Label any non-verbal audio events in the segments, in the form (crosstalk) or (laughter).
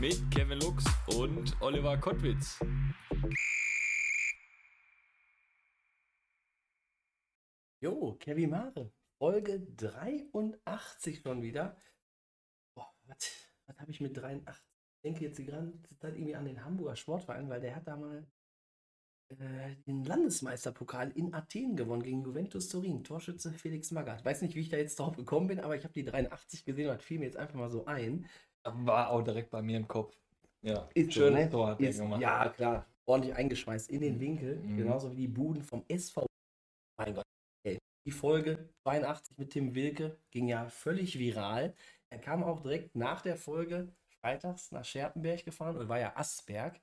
mit Kevin Lux und Oliver Kottwitz. Jo, Kevin Mare, Folge 83 schon wieder. Boah, was, was habe ich mit 83? Ich denke jetzt die ganze Zeit irgendwie an den Hamburger Sportverein, weil der hat da mal äh, den Landesmeisterpokal in Athen gewonnen gegen Juventus Turin. Torschütze Felix Magath. Weiß nicht, wie ich da jetzt drauf gekommen bin, aber ich habe die 83 gesehen und das fiel mir jetzt einfach mal so ein. War auch direkt bei mir im Kopf. Ja, Ist so, schönes ne? Tor hat Ist, gemacht. ja, klar. Ordentlich eingeschweißt in den Winkel. Mhm. Genauso wie die Buden vom SV. Mein Gott. Ey. Die Folge 82 mit Tim Wilke ging ja völlig viral. Er kam auch direkt nach der Folge freitags nach Scherpenberg gefahren oder war ja Asberg.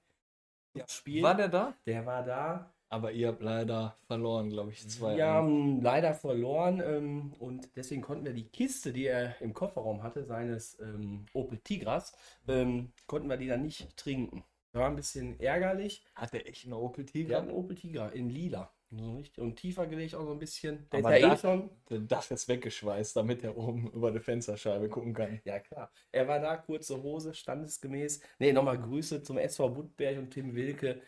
Ja, Spiel. War der da? der war da. Aber ihr habt leider verloren, glaube ich, zwei. Wir haben leider verloren ähm, und deswegen konnten wir die Kiste, die er im Kofferraum hatte, seines ähm, Opel Tigras, ähm, konnten wir die dann nicht trinken. War ein bisschen ärgerlich. Hat der echt eine Opel Tiger? hatten einen Opel Tigra in lila. So richtig. Und tiefer gelegt auch so ein bisschen. Der Aber ist ja eh das- schon. Der Dach ist weggeschweißt, damit er oben über die Fensterscheibe gucken kann. Ja, klar. Er war da, kurze Hose, standesgemäß. Ne, nochmal Grüße zum SV Budberg und Tim Wilke.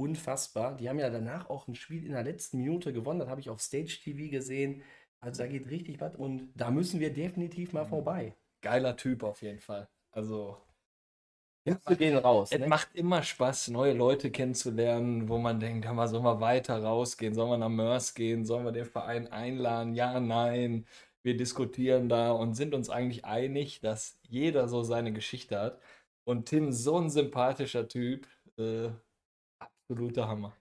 Unfassbar. Die haben ja danach auch ein Spiel in der letzten Minute gewonnen. Das habe ich auf Stage TV gesehen. Also da geht richtig was und da müssen wir definitiv mal vorbei. Geiler Typ auf jeden Fall. Also, Grüße gehen raus. es Ne? macht immer Spaß, neue Leute kennenzulernen, wo man denkt, mal, sollen wir weiter rausgehen? Sollen wir nach Mörs gehen? Sollen wir den Verein einladen? Ja, nein. Wir diskutieren da und sind uns eigentlich einig, dass jeder so seine Geschichte hat. Und Tim, so ein sympathischer Typ, äh, absoluter Hammer.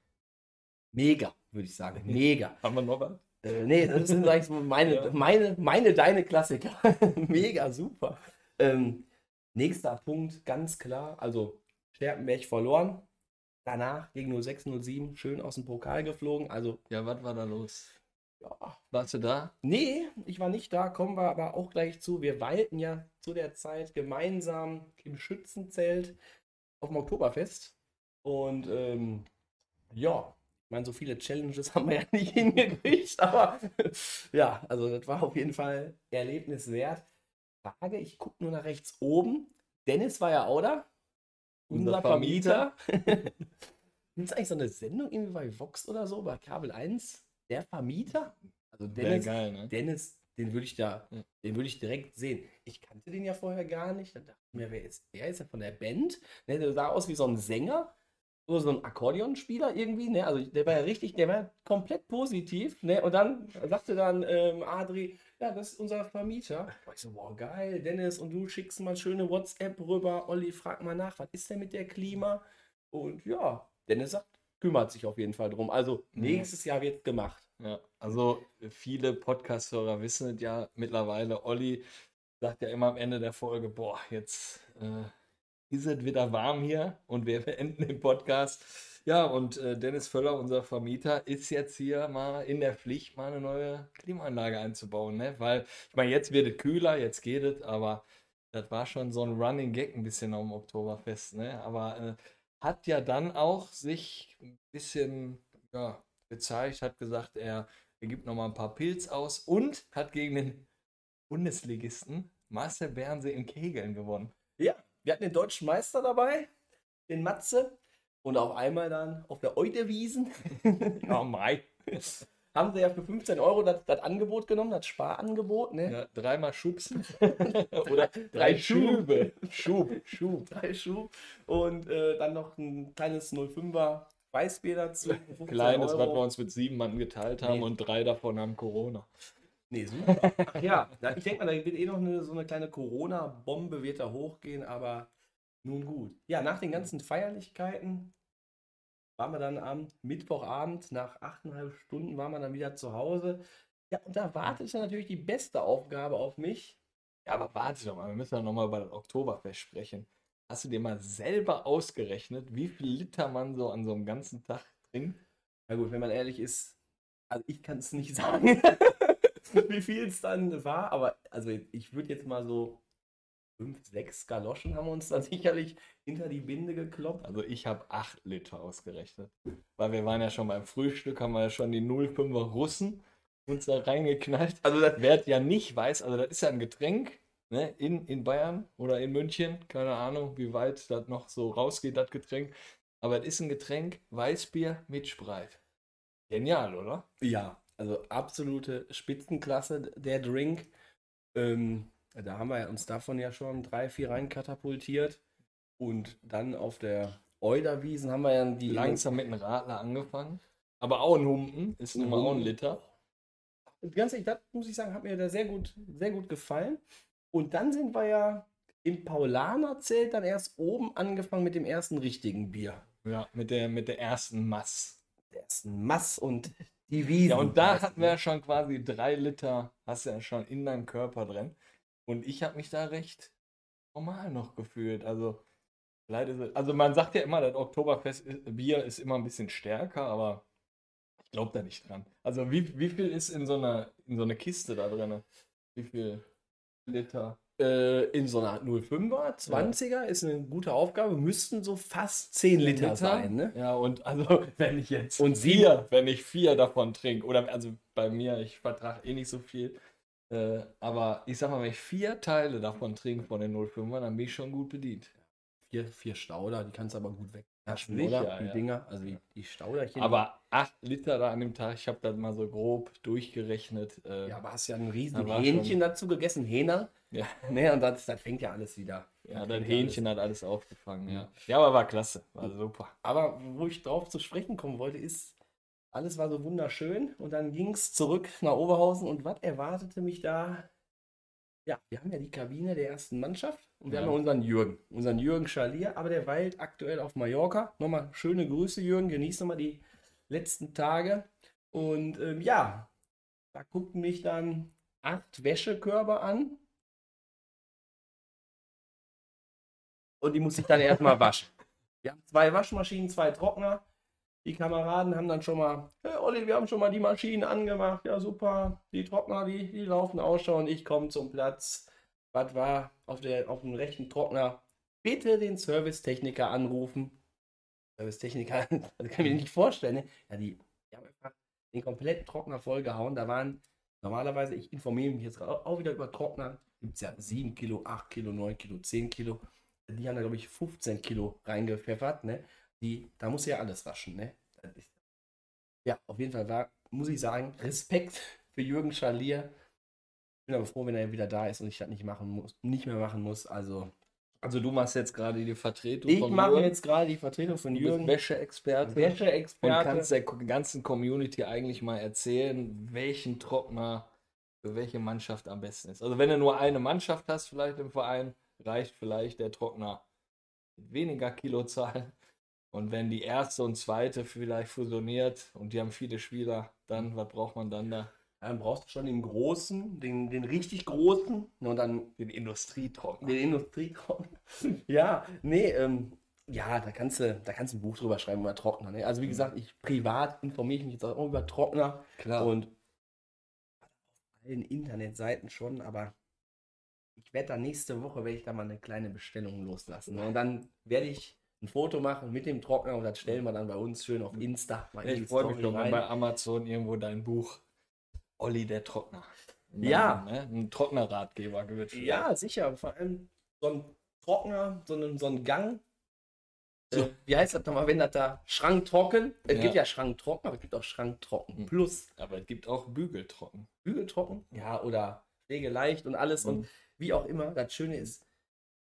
Mega, würde ich sagen. Mega. (laughs) Haben wir noch was? Äh, nee, das sind sag ich mal, meine, Ja. meine, meine, deine Klassiker. (laughs) Mega super. Ähm, nächster Punkt, ganz klar. Also, Scherpenberg verloren. Danach gegen 0607 schön aus dem Pokal geflogen. Also, Ja, was war da los? ja. Warst du da? Nee, ich war nicht da, kommen wir aber auch gleich zu. Wir weilten ja zu der Zeit gemeinsam im Schützenzelt auf dem Oktoberfest. Und ähm, ja, ich meine, so viele Challenges (laughs) haben wir ja nicht hingekriegt, aber (laughs) ja, also das war auf jeden Fall erlebniswert. Frage, ich gucke nur nach rechts oben. Dennis war ja auch da. Unser, Unser Vermieter. (laughs) Gibt es eigentlich so eine Sendung irgendwie bei Vox oder so, bei Kabel 1? Der Vermieter? Also Dennis, geil, ne? Dennis, den würde ich da, Ja. den würde ich direkt sehen. Ich kannte den ja vorher gar nicht. Dann dachte ich mir, wer ist der? Ist ja von der Band. Der sah aus wie so ein Sänger. Oder so ein Akkordeonspieler irgendwie, ne? Also der war ja richtig, der war komplett positiv, ne? Und dann sagte dann ähm, Adri, ja, das ist unser Vermieter. Ich so, wow, geil, Dennis, und du schickst mal schöne WhatsApp rüber. Olli, frag mal nach, was ist denn mit der Klima? Und ja, Dennis sagt, kümmert sich auf jeden Fall drum. Also Mhm. nächstes Jahr wird gemacht. Ja, also viele Podcast-Hörer wissen es ja mittlerweile. Olli sagt ja immer am Ende der Folge, boah, jetzt äh, ist es wieder warm hier und wir (laughs) beenden den Podcast. Ja, und äh, Dennis Völler, unser Vermieter, ist jetzt hier mal in der Pflicht, mal eine neue Klimaanlage einzubauen, ne? Weil, ich meine, jetzt wird es kühler, jetzt geht es, aber das war schon so ein Running Gag ein bisschen am Oktoberfest, ne? Aber äh, hat ja dann auch sich ein bisschen, ja, gezeigt, hat gesagt, er, er gibt noch mal ein paar Pilz aus und hat gegen den Bundesligisten Marcel Bernsee in Kegeln gewonnen. Ja, wir hatten den deutschen Meister dabei, den Matze. Und auf einmal dann auf der Eudewiesen (laughs) Oh mein. (laughs) haben sie ja für 15 Euro das, das Angebot genommen, das Sparangebot, ne? Ja, dreimal schubsen. (laughs) Oder drei Schübe. Schub, Schub. Drei Schub. Und äh, dann noch ein kleines 05er Weißbier dazu. 15 Kleines, was Euro. wir uns mit sieben Mann geteilt haben Nee. und drei davon haben Corona. Nee, super. Ach ja, na, ich denke mal, da wird eh noch eine, so eine kleine Corona-Bombe wird da hochgehen, aber nun gut. Ja, nach den ganzen Feierlichkeiten waren wir dann am Mittwochabend, nach achteinhalb Stunden waren wir dann wieder zu Hause. Ja, und da wartete natürlich die beste Aufgabe auf mich. Ja, aber warte doch mal, wir müssen ja noch mal über das Oktoberfest sprechen. Hast du dir mal selber ausgerechnet, wie viel Liter man so an so einem ganzen Tag trinkt? Na gut, wenn man ehrlich ist, also ich kann es nicht (laughs) sagen, (laughs) wie viel es dann war, aber also ich würde jetzt mal so fünf, sechs Galoschen haben uns da (laughs) sicherlich hinter die Binde gekloppt. Also ich habe 8 Liter ausgerechnet. Weil wir waren ja schon beim Frühstück, haben wir ja schon die 05er Russen uns da reingeknallt. Also das, Wer es ja nicht weiß, also das ist ja ein Getränk ne, in, in Bayern oder in München. Keine Ahnung, wie weit das noch so rausgeht, das Getränk. Aber es ist ein Getränk, Weißbier mit Spreit. Genial, oder? ja, also absolute Spitzenklasse der Drink. Ähm, da haben wir uns davon ja schon drei, vier rein katapultiert. Und dann auf der Euderwiesen haben wir ja die Langsam mit einem Radler angefangen. Aber auch ein Humpen, ist nun mal auch ein Liter. ganz ehrlich, das muss ich sagen, hat mir da sehr gut, sehr gut gefallen. Und dann sind wir ja im Paulaner-Zelt dann erst oben angefangen mit dem ersten richtigen Bier. Ja, mit der, mit der ersten Mass. Der ersten Mass und die Wiesen. Ja, und da hatten wir ja schon quasi drei Liter, hast du ja schon in deinem Körper drin. Und ich habe mich da recht normal noch gefühlt. Also, es, also man sagt ja immer, das Oktoberfest-Bier ist immer ein bisschen stärker, aber ich glaube da nicht dran. Also, wie, wie viel ist in so einer, in so einer Kiste da drin? Wie viel Liter? Äh, in so einer 05er, 20er ist eine gute Aufgabe, müssten so fast 10 Liter, sein. Ne? Ja, und also, (laughs) wenn ich jetzt Und vier, wenn ich vier davon trinke, oder also bei mir, ich vertrage eh nicht so viel, äh, aber ich sag mal, wenn ich vier Teile davon trinke von den 05er, dann bin ich schon gut bedient. Vier, vier Stauder, die kannst du aber gut wegnaschen, sicher, oder? Die ja. Dinger, also die, die Stauderchen. Aber acht Liter da an dem Tag, ich habe das mal so grob durchgerechnet. Äh, ja, aber hast ja ein riesen Hähnchen dazu gegessen, Hähner. Ja, (laughs) Ne, und das, das fängt ja alles wieder. ja, fängt Hähnchen alles- hat alles aufgefangen, ja. Ja, aber war klasse, war super. Aber wo ich drauf zu sprechen kommen wollte, ist, alles war so wunderschön und dann ging es zurück nach Oberhausen und was erwartete mich da? Ja, wir haben ja die Kabine der ersten Mannschaft und wir Ja. haben ja unseren Jürgen, unseren Jürgen Schalier, aber der weilt aktuell auf Mallorca. Nochmal schöne Grüße, Jürgen, genieß nochmal die letzten Tage. Und ähm, ja, da guckten mich dann acht Wäschekörbe an. Und die muss ich dann erstmal waschen. Wir haben zwei Waschmaschinen, zwei Trockner. Die Kameraden haben dann schon mal, hey Olli, wir haben schon mal die Maschinen angemacht. Ja, super. Die Trockner, die, die laufen ausschauen. Ich komme zum Platz. Was war auf, der, auf dem rechten Trockner? Bitte den Servicetechniker anrufen. Servicetechniker, (laughs) das kann ich mir nicht vorstellen. Ne? Ja, die, die haben einfach den kompletten Trockner vollgehauen. Da waren normalerweise, ich informiere mich jetzt auch auch wieder über Trockner. Gibt es ja 7 Kilo, 8 Kilo, 9 Kilo, 10 Kilo. Die haben da, glaube ich, 15 Kilo reingepfeffert. Ne? Die, da muss ja alles waschen. Ne? Ja, auf jeden Fall war, muss ich sagen, Respekt (laughs) für Jürgen Schalier. Bin aber froh, wenn er wieder da ist und ich das nicht machen muss, nicht mehr machen muss. Also Also du machst jetzt gerade die Vertretung ich mache Jürgen. jetzt gerade die Vertretung von Jürgen. Wäscheexperte. Und Wäscheexperte. kannst der ganzen Community eigentlich mal erzählen, welchen Trockner für welche Mannschaft am besten ist. Also wenn du nur eine Mannschaft hast, vielleicht im Verein, reicht vielleicht der Trockner mit weniger Kilozahl. Und wenn die erste und zweite vielleicht fusioniert und die haben viele Spieler, dann, was braucht man dann da? Dann brauchst du schon den großen, den, den richtig großen und dann Den Industrietrockner. den Industrietrockner. (laughs) ja, nee, ähm, ja, da kannst du, da kannst du ein Buch drüber schreiben über Trockner. Ne? Also wie gesagt, ich privat informiere ich mich jetzt auch über Trockner Klar. und auf allen Internetseiten schon, aber ich werde da nächste Woche werde ich da mal eine kleine Bestellung loslassen. Ne? Und dann werde ich ein Foto machen mit dem Trockner und das stellen wir dann bei uns schön auf Insta. die ich freue mich schon, wenn bei Amazon irgendwo dein Buch Olli der Trockner. Dann, Ja. Ne, ein Trocknerratgeber wird. Ja, sicher. Vor allem so ein Trockner, so ein, so ein Gang. Äh, wie heißt das nochmal, wenn das da Schranktrocken? Es Ja. gibt ja Schranktrocken, aber es gibt auch Schranktrocken. Hm. Plus Aber es gibt auch Bügeltrocken. Bügeltrocken. Ja, oder pflegeleicht und alles. Und Mhm. Wie auch immer, das Schöne ist,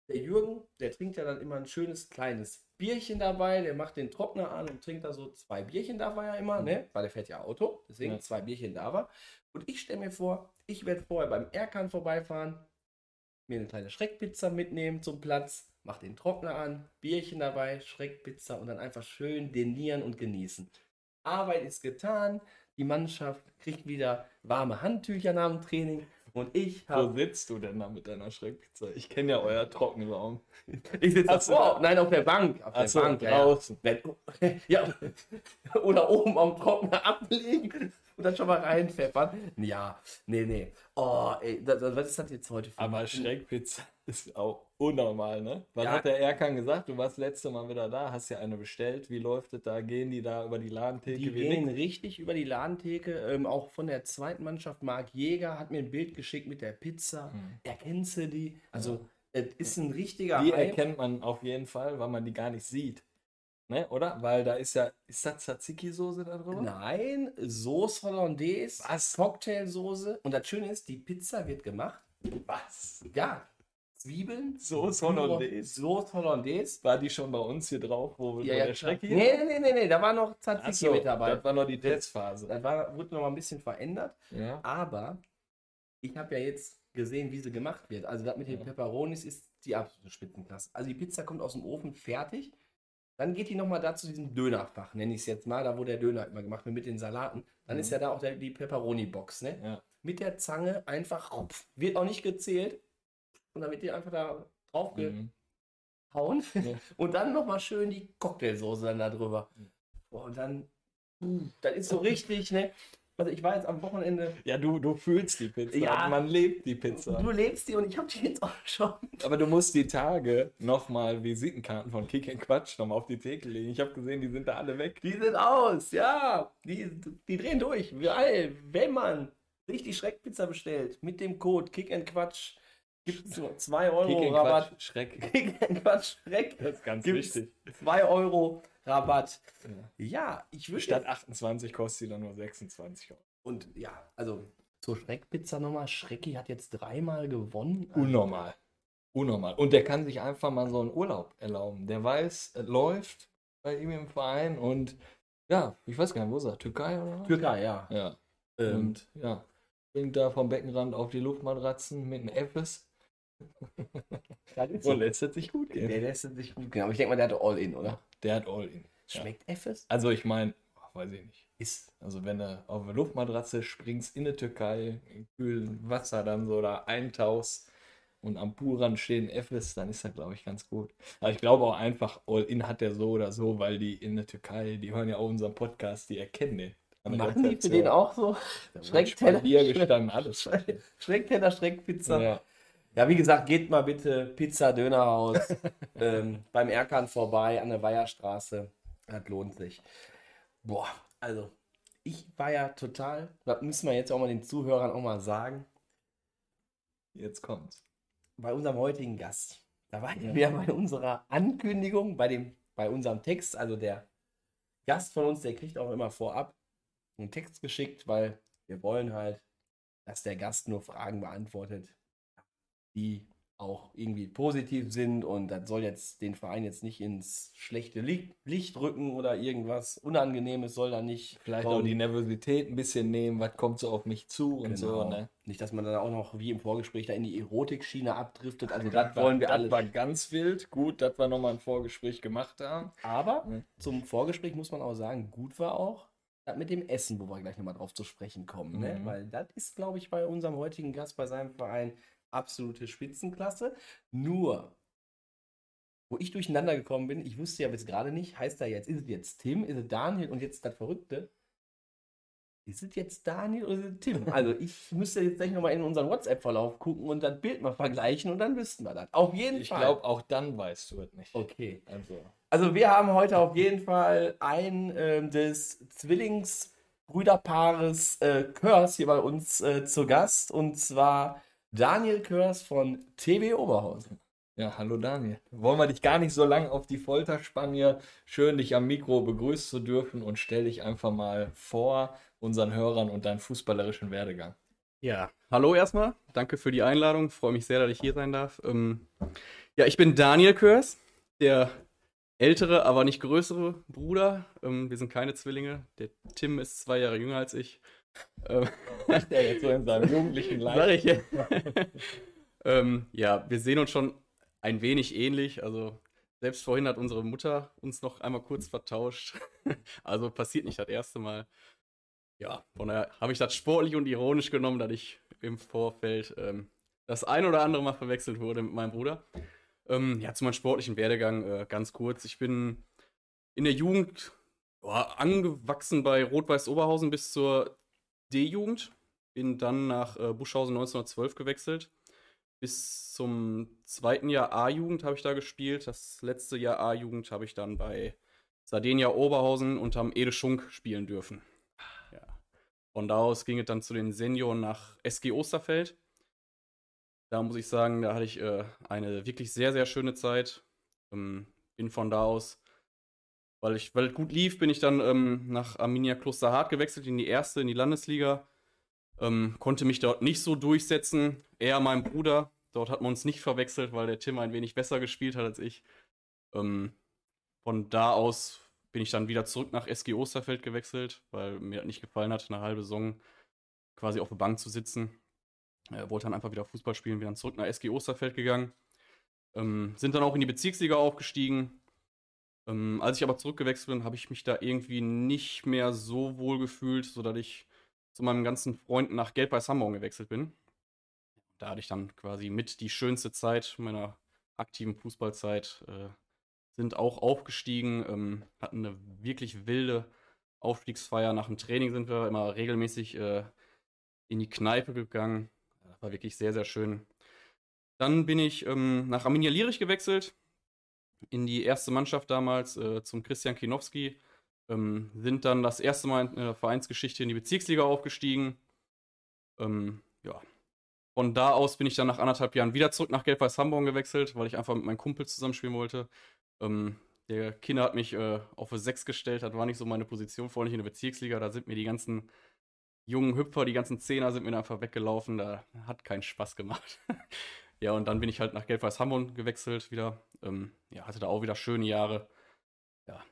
der Jürgen, der trinkt ja dann immer ein schönes kleines Bierchen dabei. Der macht den Trockner an und trinkt da so zwei Bierchen da war ja immer, ne? Weil der fährt ja Auto. Deswegen Ja. zwei Bierchen da war. Und ich stelle mir vor, ich werde vorher beim Erkan vorbeifahren, mir eine kleine Schreckpizza mitnehmen zum Platz, mach den Trockner an, Bierchen dabei, Schreckpizza und dann einfach schön denieren und genießen. Arbeit ist getan, die Mannschaft kriegt wieder warme Handtücher nach dem Training Und ich Wo habe. sitzt du denn da mit deiner Schreckpizza? Ich kenne ja euer Trockenraum. (laughs) Ich sitze davor. da- Nein, auf der Bank. Auf der Achso, Bank, ja, ja. draußen. Wenn, (laughs) ja. Oder oben am Trockner ablegen und dann schon mal reinpfeffern. Ja, nee, nee. Oh, ey, das, was ist das jetzt heute für Aber Schreckpizza ist auch unnormal, ne? Was Ja. hat der Erkan gesagt? Du warst letzte Mal wieder da, hast ja eine bestellt. Wie läuft es da? Gehen die da über die Ladentheke? Die gehen nix? richtig über die Ladentheke. Ähm, auch von der zweiten Mannschaft, Marc Jäger, hat mir ein Bild geschickt mit der Pizza. Hm. Erkennst du die? Also, es ist ein richtiger Die Hype. erkennt man auf jeden Fall, weil man die gar nicht sieht. Ne, oder? Weil da ist ja, ist das Tzatziki-Soße da drüber? Nein, Sauce Hollandaise, Was? Cocktailsoße. Und das Schöne ist, die Pizza wird gemacht. Was? Ja, Zwiebeln, Sauce Hollandaise. Sauce Hollandaise. War die schon bei uns hier drauf, wo, Ja, ja, der. Schreck Nee, hier? nee, nee, nee, nee, da war noch Tzatziki Achso, mit dabei. das war noch die Testphase. Das war, wurde noch mal ein bisschen verändert. Ja. Aber ich habe ja jetzt gesehen, wie sie gemacht wird. Also das mit den Ja. Peperonis ist die absolute Spitzenklasse. Also die Pizza kommt aus dem Ofen fertig. Dann geht die nochmal da zu diesem Dönerfach, nenne ich es jetzt mal, da wo der Döner immer gemacht wird mit den Salaten. Dann Mhm. ist ja da auch der, die Peperoni-Box, ne? Ja. Mit der Zange einfach, rupf, wird auch nicht gezählt. Und dann wird die einfach da drauf Mhm. gehauen. Ja. (laughs) Und dann nochmal schön die Cocktailsoße dann da drüber. Mhm. Boah, und dann, uh, das ist so richtig, ne? Also ich war jetzt am Wochenende Ja, du, du fühlst die Pizza. Ja. Man lebt die Pizza. Du lebst die und ich habe die jetzt auch schon. Aber du musst die Tage nochmal Visitenkarten von Kick and Quatsch nochmal auf die Theke legen. Ich habe gesehen, die sind da alle weg. Die sind aus, ja. Die, die drehen durch. Weil, wenn man sich die Schreckpizza bestellt mit dem Code Kick and Quatsch, gibt es nur 2 Euro Kick Rabatt. Quatsch, Schreck. (laughs) Kick Quatsch Schreck. Das ist ganz Gibt's wichtig. 2 Euro Rabatt. Ja. Ja, ich würde Statt 28 kostet sie dann nur 26 Euro. Und ja, also zur Schreckpizza nochmal. Schrecki hat jetzt dreimal gewonnen. Unnormal. Unnormal. Und der kann sich einfach mal so einen Urlaub erlauben. Der weiß, es läuft bei ihm im Verein und ja, ich weiß gar nicht, wo ist er? Türkei oder was? Türkei, ja. Ja. Ähm, Und ja, springt da vom Beckenrand auf die Luftmatratzen mit einem Fs (laughs) und lässt es sich gut der gehen. lässt es sich gut gehen. Aber ich denke mal, der hatte All-In, oder? Der hat All-In. Ja. Schmeckt Fs? Also ich meine, weiß ich nicht. Ist. Also wenn du auf eine Luftmatratze springst in die Türkei, in kühlen Wasser dann so da eintauchst und am Poolrand stehen Fs, dann ist das glaube ich ganz gut. Aber ich glaube auch einfach, All-In hat der so oder so, weil die in der Türkei, die hören ja auch unseren Podcast, die erkennen den. Der Machen die für den auch so? Schreckteller? Gestanden, alles. Schreck- Schreckteller, Schreckpizza. Ja. Ja. wie gesagt, geht mal bitte Pizza Dönerhaus (laughs) ähm, beim Erkan vorbei an der Weiherstraße. Das lohnt sich. Boah, also ich war ja total, das müssen wir jetzt auch mal den Zuhörern auch mal sagen, Jetzt kommt's. bei unserem heutigen Gast. Da waren Ja. wir bei unserer Ankündigung, bei, dem, bei unserem Text, also der Gast von uns, der kriegt auch immer vorab einen Text geschickt, weil wir wollen halt, dass der Gast nur Fragen beantwortet, die auch irgendwie positiv sind und das soll jetzt den Verein jetzt nicht ins schlechte Licht, rücken oder irgendwas Unangenehmes soll da nicht Vielleicht kommen. auch die Nervosität ein bisschen nehmen, was kommt so auf mich zu und so. Genau. Ne? Nicht, dass man dann auch noch wie im Vorgespräch da in die Erotikschiene abdriftet. Also das wollen wir das alles. war ganz wild. Gut, dass wir nochmal ein Vorgespräch gemacht haben. Aber Mhm. zum Vorgespräch muss man auch sagen, gut war auch das mit dem Essen, wo wir gleich nochmal drauf zu sprechen kommen. Ne? Mhm. Weil das ist, glaube ich, bei unserem heutigen Gast, bei seinem Verein, absolute Spitzenklasse. Nur, wo ich durcheinander gekommen bin, ich wusste ja bis gerade nicht, heißt er jetzt, ist es jetzt Tim, ist es Daniel und jetzt das Verrückte? Ist es jetzt Daniel oder ist es Tim? Also ich müsste jetzt gleich nochmal in unseren WhatsApp-Verlauf gucken und das Bild mal vergleichen und dann wüssten wir das. Auf jeden Ich Fall. glaube, auch dann weißt du es nicht. Okay. Also, Also wir haben heute auf jeden Fall ein ähm, des Zwillingsbrüderpaares äh, Körs hier bei uns äh, zu Gast und zwar Daniel Körs von TB Oberhausen. ja, hallo Daniel. Wollen wir dich gar nicht so lange auf die Folter spannen hier. Schön, dich am Mikro begrüßen zu dürfen und stell dich einfach mal vor unseren Hörern und deinen fußballerischen Werdegang. Ja, hallo erstmal. Danke für die Einladung. Freue mich sehr, dass ich hier sein darf. Ähm, ja, ich bin Daniel Körs, der ältere, aber nicht größere Bruder. Ähm, wir sind keine Zwillinge. Der Tim ist zwei Jahre jünger als ich. Ähm, (laughs) Der jetzt so in seinem jugendlichen (laughs) sag Leib. ich ja. (laughs) ähm, ja, wir sehen uns schon ein wenig ähnlich. Also selbst vorhin hat unsere Mutter uns noch einmal kurz vertauscht. also passiert nicht das erste Mal. Ja, von daher habe ich das sportlich und ironisch genommen, dass ich im Vorfeld ähm, das ein oder andere Mal verwechselt wurde mit meinem Bruder. Ähm, ja, zu meinem sportlichen Werdegang äh, ganz kurz. Ich bin in der Jugend boah, angewachsen bei Rot-Weiß Oberhausen bis zur D-Jugend. Bin dann nach äh, Buschhausen 1912 gewechselt. Bis zum zweiten Jahr A-Jugend habe ich da gespielt. Das letzte Jahr A-Jugend habe ich dann bei Sardenia Oberhausen unterm Ede Schunk spielen dürfen. Ja. Von da aus ging es dann zu den Senioren nach SG Osterfeld. Da muss ich sagen, da hatte ich äh, eine wirklich sehr, sehr schöne Zeit. Ähm, bin von da aus, weil ich, weil es gut lief, bin ich dann ähm, nach Arminia Klosterhardt gewechselt in die erste, in die Landesliga. Ähm, konnte mich dort nicht so durchsetzen. Eher mein Bruder. Dort hat man uns nicht verwechselt, weil der Tim ein wenig besser gespielt hat als ich. Ähm, von da aus bin ich dann wieder zurück nach SG Osterfeld gewechselt, weil mir das nicht gefallen hat, eine halbe Saison quasi auf der Bank zu sitzen. Äh, wollte dann einfach wieder Fußball spielen, bin dann zurück nach SG Osterfeld gegangen. Ähm, sind dann auch in die Bezirksliga aufgestiegen. Ähm, als ich aber zurückgewechselt bin, habe ich mich da irgendwie nicht mehr so wohl gefühlt, sodass ich zu meinen ganzen Freunden nach Gelb-Weiß Hamburg gewechselt bin. Da hatte ich dann quasi mit die schönste Zeit meiner aktiven Fußballzeit. Äh, sind auch aufgestiegen, ähm, hatten eine wirklich wilde Aufstiegsfeier. Nach dem Training sind wir immer regelmäßig äh, in die Kneipe gegangen, war wirklich sehr, sehr schön. Dann bin ich ähm, nach Arminia Lierich gewechselt, in die erste Mannschaft damals äh, zum Christian Kinowski. Ähm, sind dann das erste Mal in der Vereinsgeschichte in die Bezirksliga aufgestiegen. Ähm, ja. Von da aus bin ich dann nach anderthalb Jahren wieder zurück nach Gelb-Weiß Hamburg gewechselt, weil ich einfach mit meinem Kumpel zusammenspielen wollte. Ähm, der Kinder hat mich äh, auf 6 gestellt, das war nicht so meine Position, vor allem in der Bezirksliga. Da sind mir die ganzen jungen Hüpfer, die ganzen Zehner sind mir einfach weggelaufen. Da hat keinen Spaß gemacht. (laughs) ja, und dann bin ich halt nach Gelb-Weiß Hamburg gewechselt wieder. Ähm, ja, hatte da auch wieder schöne Jahre. Ja,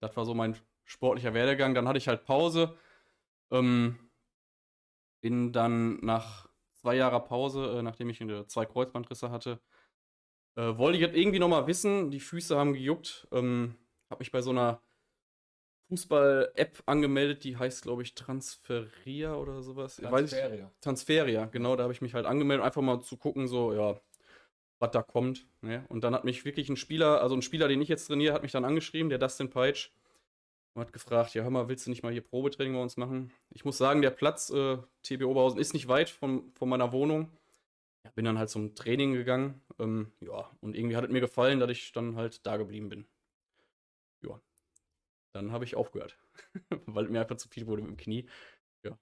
das war so mein sportlicher Werdegang. Dann hatte ich halt Pause. Ähm, bin dann nach zwei Jahren Pause, äh, nachdem ich zwei Kreuzbandrisse hatte, äh, wollte ich jetzt irgendwie nochmal wissen. Die Füße haben gejuckt. Ähm, habe mich bei so einer Fußball-App angemeldet, die heißt, glaube ich, Transferia oder sowas. Transferia. Transferia, genau, da habe ich mich halt angemeldet, einfach mal zu gucken, so, ja, was da kommt. Ne? Und dann hat mich wirklich ein Spieler, also ein Spieler, den ich jetzt trainiere, hat mich dann angeschrieben, der Dustin Peitsch, und hat gefragt, ja, hör mal, willst du nicht mal hier Probetraining bei uns machen? Ich muss sagen, der Platz, äh, TB Oberhausen, ist nicht weit von, von meiner Wohnung. Ja, bin dann halt zum Training gegangen. Ähm, ja, und irgendwie hat es mir gefallen, dass ich dann halt da geblieben bin. Ja, dann habe ich aufgehört, (laughs) weil mir einfach zu viel wurde mit dem Knie. Ja.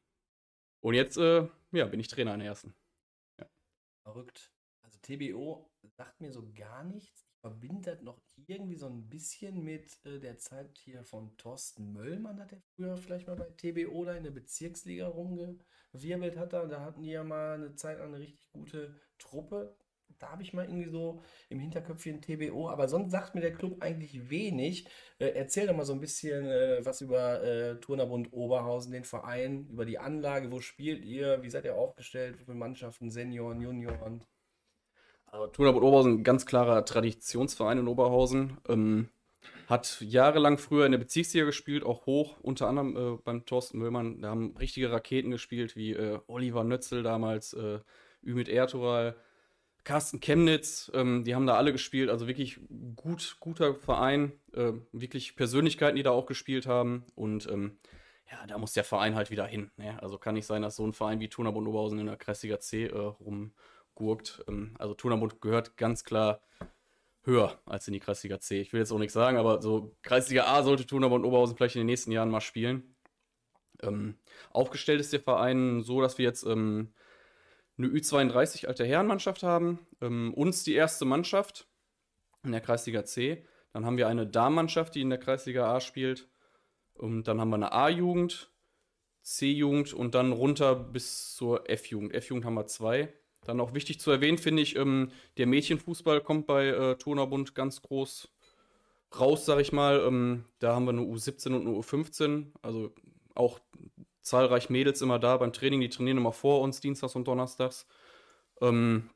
Und jetzt, äh, ja, bin ich Trainer in der ersten. Ja. Verrückt. Also TBO sagt mir so gar nichts. Ich verbinde das noch irgendwie so ein bisschen mit äh, der Zeit hier von Thorsten Möllmann, hat er früher vielleicht mal bei TBO da in der Bezirksliga rumgewirbelt hat. Da, da hatten die ja mal eine Zeit lang eine richtig gute Truppe da habe ich mal irgendwie so im Hinterköpfchen TBO, aber sonst sagt mir der Club eigentlich wenig. Äh, erzähl doch mal so ein bisschen äh, was über äh, Turnerbund Oberhausen, den Verein, über die Anlage, wo spielt ihr, wie seid ihr aufgestellt, wie viele Mannschaften, Senioren, Junioren? Also Turnerbund Oberhausen, ganz klarer Traditionsverein in Oberhausen. Ähm, hat jahrelang früher in der Bezirksliga gespielt, auch hoch, unter anderem äh, beim Thorsten Möllmann. Da haben richtige Raketen gespielt, wie äh, Oliver Nötzel damals, äh, Ümit Ertural, Carsten Chemnitz, ähm, die haben da alle gespielt, also wirklich gut, guter Verein, äh, wirklich Persönlichkeiten, die da auch gespielt haben und ähm, ja, da muss der Verein halt wieder hin. Ne? Also kann nicht sein, dass so ein Verein wie Turnerbund Oberhausen in der Kreisliga C äh, rumgurkt. Ähm, also Turnerbund gehört ganz klar höher als in die Kreisliga C. Ich will jetzt auch nichts sagen, aber so Kreisliga A sollte Turnerbund Oberhausen vielleicht in den nächsten Jahren mal spielen. Ähm, aufgestellt ist der Verein so, dass wir jetzt ähm, eine Ü32 alte Herrenmannschaft haben, ähm, uns die erste Mannschaft in der Kreisliga C. Dann haben wir eine Damenmannschaft, die in der Kreisliga A spielt. Und dann haben wir eine A-Jugend, C-Jugend und dann runter bis zur F-Jugend. F-Jugend haben wir zwei. Dann auch wichtig zu erwähnen, finde ich, ähm, der Mädchenfußball kommt bei äh, Turnerbund ganz groß raus, sag ich mal. Ähm, da haben wir eine U17 und eine U15. Also auch zahlreich Mädels immer da beim Training, die trainieren immer vor uns, dienstags und donnerstags. Ähm,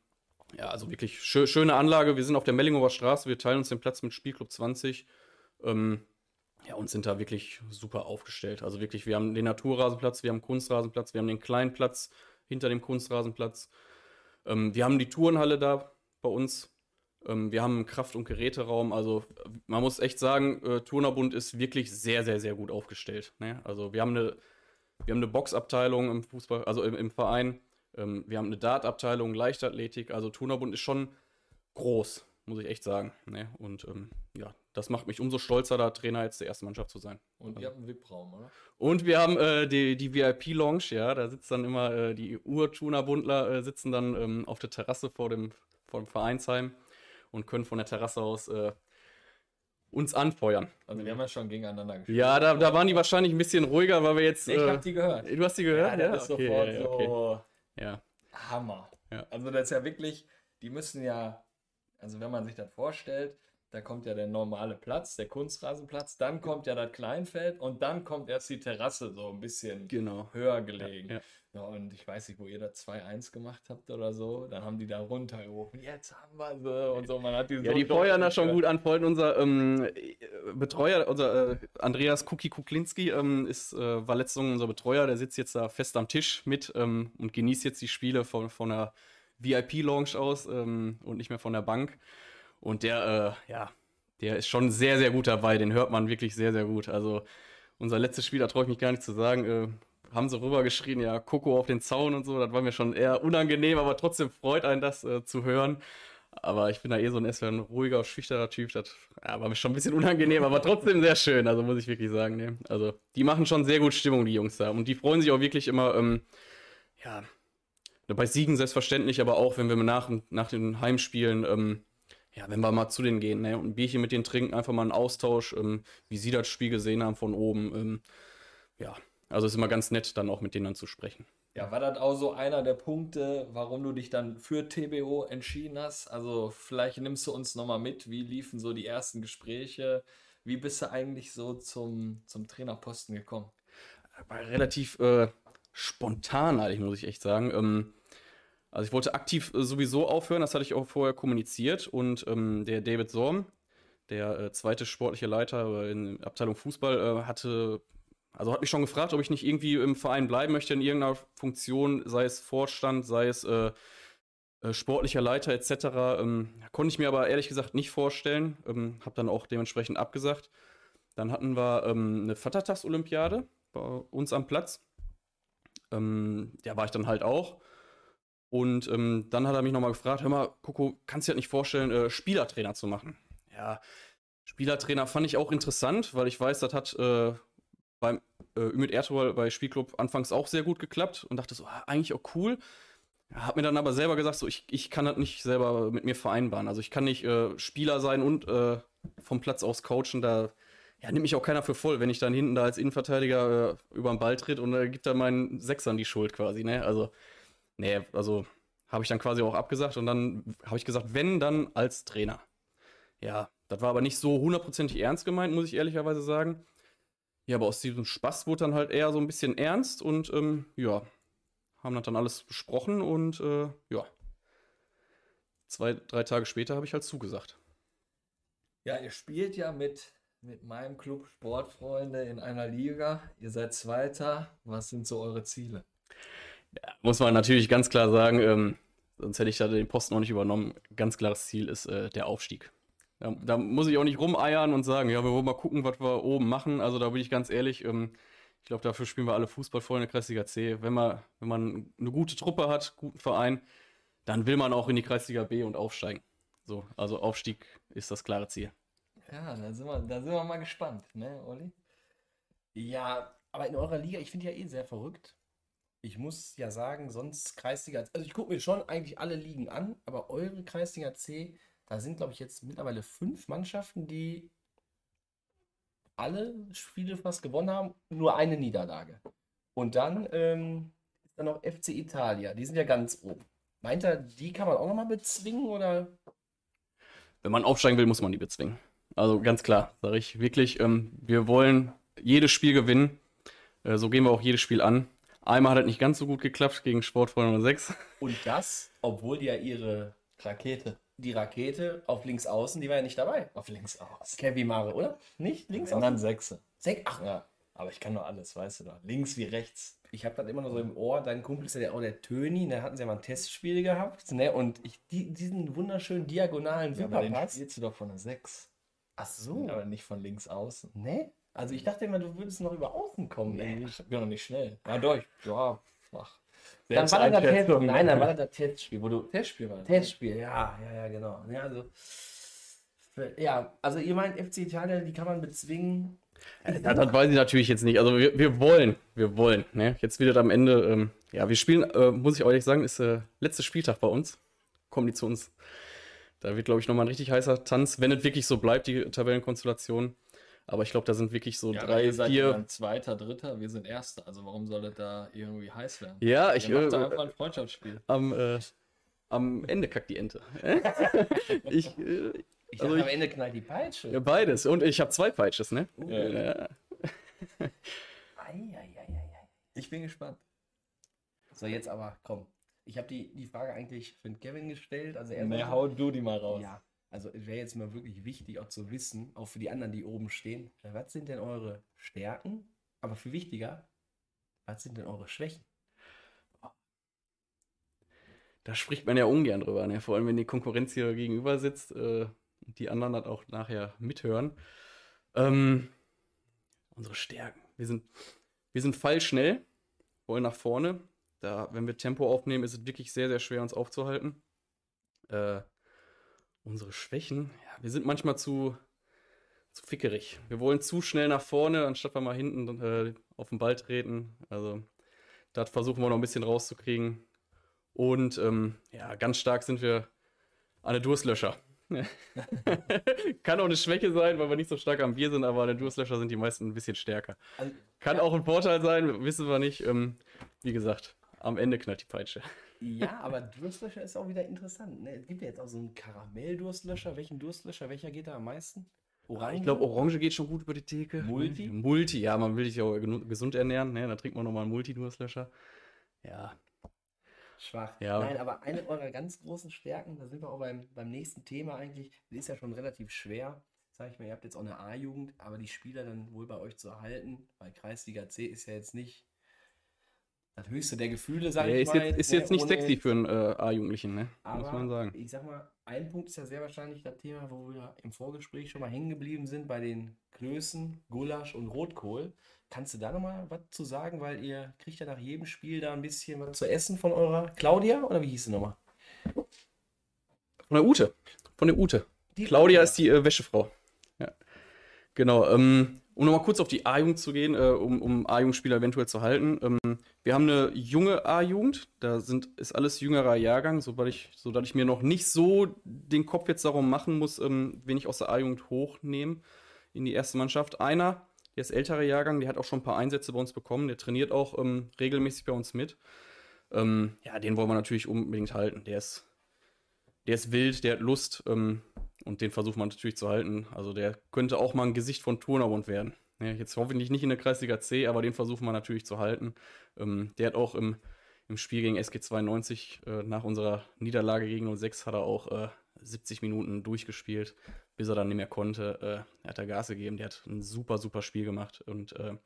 ja, also wirklich schö schöne Anlage. Wir sind auf der Mellinghofer Straße, wir teilen uns den Platz mit Spielclub 20. Ähm, ja, und sind da wirklich super aufgestellt. Also wirklich, wir haben den Naturrasenplatz, wir haben Kunstrasenplatz, wir haben den kleinen Platz hinter dem Kunstrasenplatz. Ähm, wir haben die Turnhalle da bei uns. Ähm, wir haben einen Kraft- und Geräteraum. Also man muss echt sagen, äh, Turnerbund ist wirklich sehr, sehr, sehr gut aufgestellt. Ne? Also wir haben eine, wir haben eine Boxabteilung im Fußball, also im, im Verein. Ähm, wir haben eine Dartabteilung, Leichtathletik. Also Turnerbund ist schon groß, muss ich echt sagen. Ne? Und ähm, ja, das macht mich umso stolzer, da Trainer jetzt der ersten Mannschaft zu sein. Und ihr habt einen VIP-Raum, oder? Und wir haben äh, die, die VIP-Lounge, ja, da sitzt dann immer äh, die Urtuner-Bundler äh, sitzen dann ähm, auf der Terrasse vor dem, vor dem Vereinsheim und können von der Terrasse aus äh, uns anfeuern. Also wir haben ja schon gegeneinander gespielt. Ja, da, da waren die wahrscheinlich ein bisschen ruhiger, weil wir jetzt. Ich äh, hab die gehört. du hast die gehört? Ja, das ist okay, sofort ja, okay. so Ja. Hammer. Ja. Also das ist ja wirklich, die müssen ja, also wenn man sich das vorstellt, da kommt ja der normale Platz, der Kunstrasenplatz, dann kommt ja das Kleinfeld und dann kommt erst die Terrasse so ein bisschen Genau. höher gelegen. Ja, Ja, ja. und ich weiß nicht, wo ihr da 2-1 gemacht habt oder so, dann haben die da runtergerufen, jetzt haben wir sie und so. Man hat die Ja, so die feuern da schon gut an. Vor unser ähm, äh, Betreuer, unser äh, Andreas Kuki Kuklinski, ähm, ist, äh, war letzte Saison unser Betreuer. Der sitzt jetzt da fest am Tisch mit ähm, und genießt jetzt die Spiele von, von der VIP-Lounge aus ähm, und nicht mehr von der Bank. Und der, äh, ja, der ist schon sehr, sehr gut dabei. Den hört man wirklich sehr, sehr gut. Also unser letztes Spiel, da traue ich mich gar nicht zu sagen, äh, haben sie rübergeschrien, ja, Coco auf den Zaun und so. Das war mir schon eher unangenehm, aber trotzdem freut einen das äh, zu hören. Aber ich bin da eh so ein, eher ein ruhiger, schüchterner Typ. Das ja, war mir schon ein bisschen unangenehm, aber trotzdem sehr schön. Also muss ich wirklich sagen. Ne? Also die machen schon sehr gut Stimmung, die Jungs da. Und die freuen sich auch wirklich immer, ähm, ja, bei Siegen selbstverständlich, aber auch, wenn wir nach, nach den Heimspielen, ähm, ja, wenn wir mal zu denen gehen ne? und ein Bierchen mit denen trinken, einfach mal einen Austausch, ähm, wie sie das Spiel gesehen haben von oben. Ähm, ja, also ist immer ganz nett, dann auch mit denen dann zu sprechen. Ja, war das auch so einer der Punkte, warum du dich dann für TBO entschieden hast? Also vielleicht nimmst du uns nochmal mit, wie liefen so die ersten Gespräche? Wie bist du eigentlich so zum, zum Trainerposten gekommen? war relativ äh, spontan, eigentlich, muss ich echt sagen. Ähm, also ich wollte aktiv äh, sowieso aufhören, das hatte ich auch vorher kommuniziert. Und ähm, der David Sorm, der äh, zweite sportliche Leiter in Abteilung Fußball, äh, hatte, also hat mich schon gefragt, ob ich nicht irgendwie im Verein bleiben möchte in irgendeiner Funktion, sei es Vorstand, sei es äh, äh, sportlicher Leiter etc. Ähm, konnte ich mir aber ehrlich gesagt nicht vorstellen. Ähm, habe dann auch dementsprechend abgesagt. Dann hatten wir ähm, eine Vatertagsolympiade bei uns am Platz. Ähm, da war ich dann halt auch. Und ähm, dann hat er mich nochmal gefragt, hör mal, Coco, kannst du dir das nicht vorstellen, äh, Spielertrainer zu machen? Ja, Spielertrainer fand ich auch interessant, weil ich weiß, das hat äh, beim äh, Ümit Ertuğrul bei Spielclub anfangs auch sehr gut geklappt und dachte so, ah, eigentlich auch cool. Hab mir dann aber selber gesagt, so ich, ich kann das nicht selber mit mir vereinbaren. Also ich kann nicht äh, Spieler sein und äh, vom Platz aus coachen. Da ja, nimmt mich auch keiner für voll, wenn ich dann hinten da als Innenverteidiger äh, über den Ball tritt und äh, gibt da meinen Sechsern die Schuld quasi, ne? Also, nee, also habe ich dann quasi auch abgesagt und dann habe ich gesagt, wenn, dann als Trainer. Ja, das war aber nicht so hundertprozentig ernst gemeint, muss ich ehrlicherweise sagen. Ja, aber aus diesem Spaß wurde dann halt eher so ein bisschen ernst und ähm, ja, haben das dann alles besprochen und äh, ja, zwei, drei Tage später habe ich halt zugesagt. Ja, ihr spielt ja mit, mit meinem Club Sportfreunde in einer Liga. Ihr seid Zweiter. Was sind so eure Ziele? Muss man natürlich ganz klar sagen, ähm, sonst hätte ich da den Posten auch nicht übernommen. Ganz klares Ziel ist äh, der Aufstieg. Da, da muss ich auch nicht rumeiern und sagen, ja, wir wollen mal gucken, was wir oben machen. Also da bin ich ganz ehrlich, ähm, ich glaube, dafür spielen wir alle Fußball voll in der Kreisliga C. Wenn man, wenn man eine gute Truppe hat, guten Verein, dann will man auch in die Kreisliga B und aufsteigen. So, also Aufstieg ist das klare Ziel. Ja, da sind wir, da sind wir mal gespannt, ne, Olli? Ja, aber in eurer Liga, ich finde ja eh sehr verrückt. Ich muss ja sagen, sonst Kreisliga, also ich gucke mir schon eigentlich alle Ligen an, aber eure Kreisliga C, da sind glaube ich jetzt mittlerweile fünf Mannschaften, die alle Spiele fast gewonnen haben, nur eine Niederlage. Und dann ähm, ist da noch FC Italia, die sind ja ganz oben. Meint er, die kann man auch nochmal bezwingen oder? Wenn man aufsteigen will, muss man die bezwingen. Also ganz klar, sage ich wirklich, ähm, wir wollen jedes Spiel gewinnen. Äh, so gehen wir auch jedes Spiel an. Einmal hat es nicht ganz so gut geklappt gegen Sportfreunde Nummer 6. Und das, obwohl die ja ihre, Rakete. die Rakete auf links außen, die war ja nicht dabei. Auf links aus. Kevin Mare, oder? Nicht? Links außen? dann Sechse. Sech, ach, Ja, aber ich kann nur alles, weißt du doch. Links wie rechts. ich habe das immer noch so im Ohr, dein Kumpel ist ja der, auch der Töni, da hatten sie ja mal ein Testspiel gehabt, ne? Und ich, die, diesen wunderschönen diagonalen Ja, aber den spielst du doch von der 6. Ach so. Aber nicht von links außen. Ne? Also ich dachte immer, du würdest noch über außen kommen. Nee, ich bin noch nicht schnell. Ja, doch, ja, ach. Dann war das Test, nein, dann war das Testspiel, wo du Testspiel war das. Testspiel, ja, ja, ja, genau. Ja, also, ja, also ihr meint FC Italien, die kann man bezwingen. Das, das weiß ich natürlich jetzt nicht. Also wir, wir wollen, wir wollen. Ne? Jetzt wird das am Ende, ähm, ja, wir spielen, äh, muss ich ehrlich sagen, ist äh, letzter Spieltag bei uns. Kommen die zu uns. Da wird, glaube ich, nochmal ein richtig heißer Tanz, wenn es wirklich so bleibt, die Tabellenkonstellation. Aber ich glaube, da sind wirklich so Ja, aber drei, ihr seid ja vier. dann Zweiter, Dritter, wir sind Erster. Also warum soll das da irgendwie heiß werden? Ja, Ich ich, ihr macht da äh, einfach ein Freundschaftsspiel. am, äh, am Ende kackt die Ente. (laughs) ich, äh, Ich Also dachte, ich- am Ende knallt die Peitsche. ja, beides. Und ich habe zwei Peitsches, ne? Uh. Ja. Eieieiei. (laughs) Ich bin gespannt. So, jetzt aber, komm. Ich habe die, die Frage eigentlich für den Kevin gestellt. Also er Nee, hau du die mal raus. Ja, also es wäre jetzt mal wirklich wichtig, auch zu wissen, auch für die anderen, die oben stehen, äh, was sind denn eure Stärken? Aber viel wichtiger, was sind denn eure Schwächen? Da spricht man ja ungern drüber, ne? Vor allem, wenn die Konkurrenz hier gegenüber sitzt äh, und die anderen das auch nachher mithören. Ähm, unsere Stärken. Wir sind, wir sind fallschnell, wollen nach vorne. Da, wenn wir Tempo aufnehmen, ist es wirklich sehr, sehr schwer, uns aufzuhalten. Äh, unsere Schwächen, ja, wir sind manchmal zu, zu fickerig. Wir wollen zu schnell nach vorne, anstatt wir mal hinten äh, auf den Ball treten. Also, das versuchen wir noch ein bisschen rauszukriegen. Und ähm, ja, ganz stark sind wir alle Durstlöscher. (laughs) Kann auch eine Schwäche sein, weil wir nicht so stark am Bier sind, aber alle Durstlöscher sind die meisten ein bisschen stärker. Also, Kann auch ein Vorteil sein, wissen wir nicht. Ähm, wie gesagt, am Ende knallt die Peitsche. Ja, (laughs) aber Durstlöscher ist auch wieder interessant. Ne? Es gibt ja jetzt auch so einen Karamell-Durstlöscher. Welchen Durstlöscher? Welcher geht da am meisten? Orange? Ich glaube, Orange geht schon gut über die Theke. Multi? Multi, ja, man will sich ja auch gesund ernähren. Ne? Da trinkt man nochmal einen Multi-Durstlöscher. Ja, Schwach. Ja. Nein, aber eine eurer ganz großen Stärken, da sind wir auch beim, beim nächsten Thema eigentlich, das ist ja schon relativ schwer. Sag ich mal, ihr habt jetzt auch eine A-Jugend, aber die Spieler dann wohl bei euch zu erhalten, weil Kreisliga C ist ja jetzt nicht das höchste der Gefühle, sag Der ich ist mal. jetzt, ist ne, jetzt nicht sexy für einen äh, A-Jugendlichen, ne? Muss man sagen. ich sag mal, ein Punkt ist ja sehr wahrscheinlich das Thema, wo wir im Vorgespräch schon mal hängen geblieben sind, bei den Klößen, Gulasch und Rotkohl. Kannst du da nochmal was zu sagen? Weil ihr kriegt ja nach jedem Spiel da ein bisschen was zu essen von eurer Claudia, oder wie hieß sie nochmal? Von der Ute. Von der Ute. Die Claudia ist die äh, Wäschefrau. Ja. Genau. Ähm, um nochmal kurz auf die A-Jugend zu gehen, äh, um, um A-Jugendspieler eventuell zu halten. Ähm, wir haben eine junge A-Jugend, da sind, ist alles jüngerer Jahrgang, sodass ich, sodass ich mir noch nicht so den Kopf jetzt darum machen muss, ähm, wen ich aus der A-Jugend hochnehme in die erste Mannschaft. Einer, der ist älterer Jahrgang, der hat auch schon ein paar Einsätze bei uns bekommen, der trainiert auch ähm, regelmäßig bei uns mit. Ähm, ja, den wollen wir natürlich unbedingt halten. Der ist, der ist wild, der hat Lust ähm, und den versucht man natürlich zu halten. Also der könnte auch mal ein Gesicht von Turnerbund werden. Ja, jetzt hoffentlich nicht in der Kreisliga C, aber den versuchen wir natürlich zu halten. Ähm, der hat auch im, im Spiel gegen SG 92 äh, nach unserer Niederlage gegen 06 hat er auch äh, 70 Minuten durchgespielt, bis er dann nicht mehr konnte. Äh, er hat da Gas gegeben, der hat ein super, super Spiel gemacht und äh,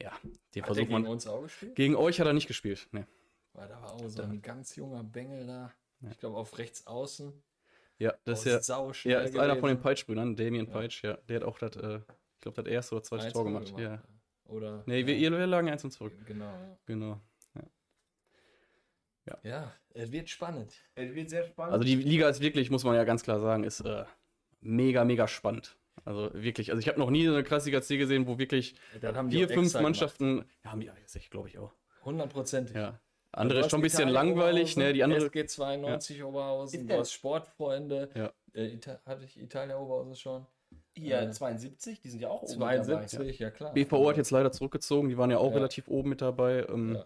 ja, den Hat versucht gegen man. uns auch gespielt? Gegen euch hat er nicht gespielt. Nee. Weil da war auch so ein ganz junger Bengel da. Ja. Ich glaube auf rechts außen. Ja, das Auch ist ja. Ja, ist einer von den. Peitsch-Brüdern, Damien Ja. Peitsch, ja. Der hat auch das, äh, ich glaube, das erste oder zweite 1-0 Tor gemacht. Ja. Oder? Nee, wir, ja, ihr wir lagen eins und zurück. Genau. ja. Genau. Ja, es wird spannend. Es wird sehr spannend. Also die Liga ist wirklich, muss man ja ganz klar sagen, ist äh, mega, mega spannend. Also wirklich, also ich habe noch nie so eine Kreisliga C gesehen, wo wirklich vier, fünf Mannschaften, ja, haben die, glaube ich auch. Hundertprozentig. Ja. Andere ist schon ein bisschen langweilig, ne? Die andere, SG 92 Oberhausen, Ist du der- hast Sportfreunde. Ja. Äh, Ita hatte ich Italia Oberhausen schon? Hier äh, 72, die sind ja auch oben dabei. 72, ja klar. BVO hat jetzt leider zurückgezogen, die waren ja auch Ja. relativ oben mit dabei. Ähm,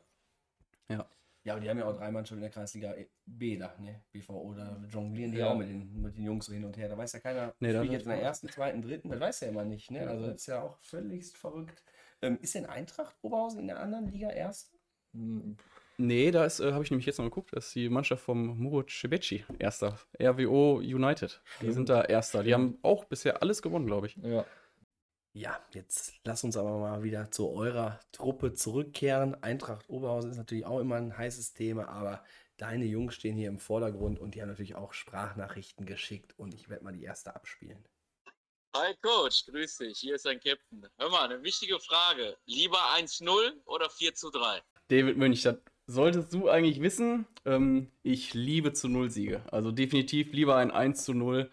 Ja. Ja, aber die haben ja auch drei Mannschaften in der Kreisliga B da, ne? BVO, da jonglieren die Ja. auch mit den, mit den Jungs so hin und her. Da weiß ja keiner, Nee, spielt jetzt in der ersten, zweiten, dritten, das weiß ja immer nicht, ne? Also das ist ja auch völligst verrückt. Ähm, ist denn Eintracht Oberhausen in der anderen Liga erst? Nee, da ist, äh, habe ich nämlich jetzt noch geguckt, das ist die Mannschaft vom Murat Cebeci, erster. RWO United. Die sind da erster. Die haben auch bisher alles gewonnen, glaube ich. Ja. Ja, jetzt lass uns aber mal wieder zu eurer Truppe zurückkehren. Eintracht Oberhausen ist natürlich auch immer ein heißes Thema, aber deine Jungs stehen hier im Vordergrund und die haben natürlich auch Sprachnachrichten geschickt und ich werde mal die erste abspielen. Hi Coach, grüß dich, hier ist dein Captain. Hör mal, eine wichtige Frage. Lieber 1-0 oder 4 zu 3? David Mönch, das solltest du eigentlich wissen. Ähm, ich liebe zu Null Siege. Also definitiv lieber ein 1 zu 0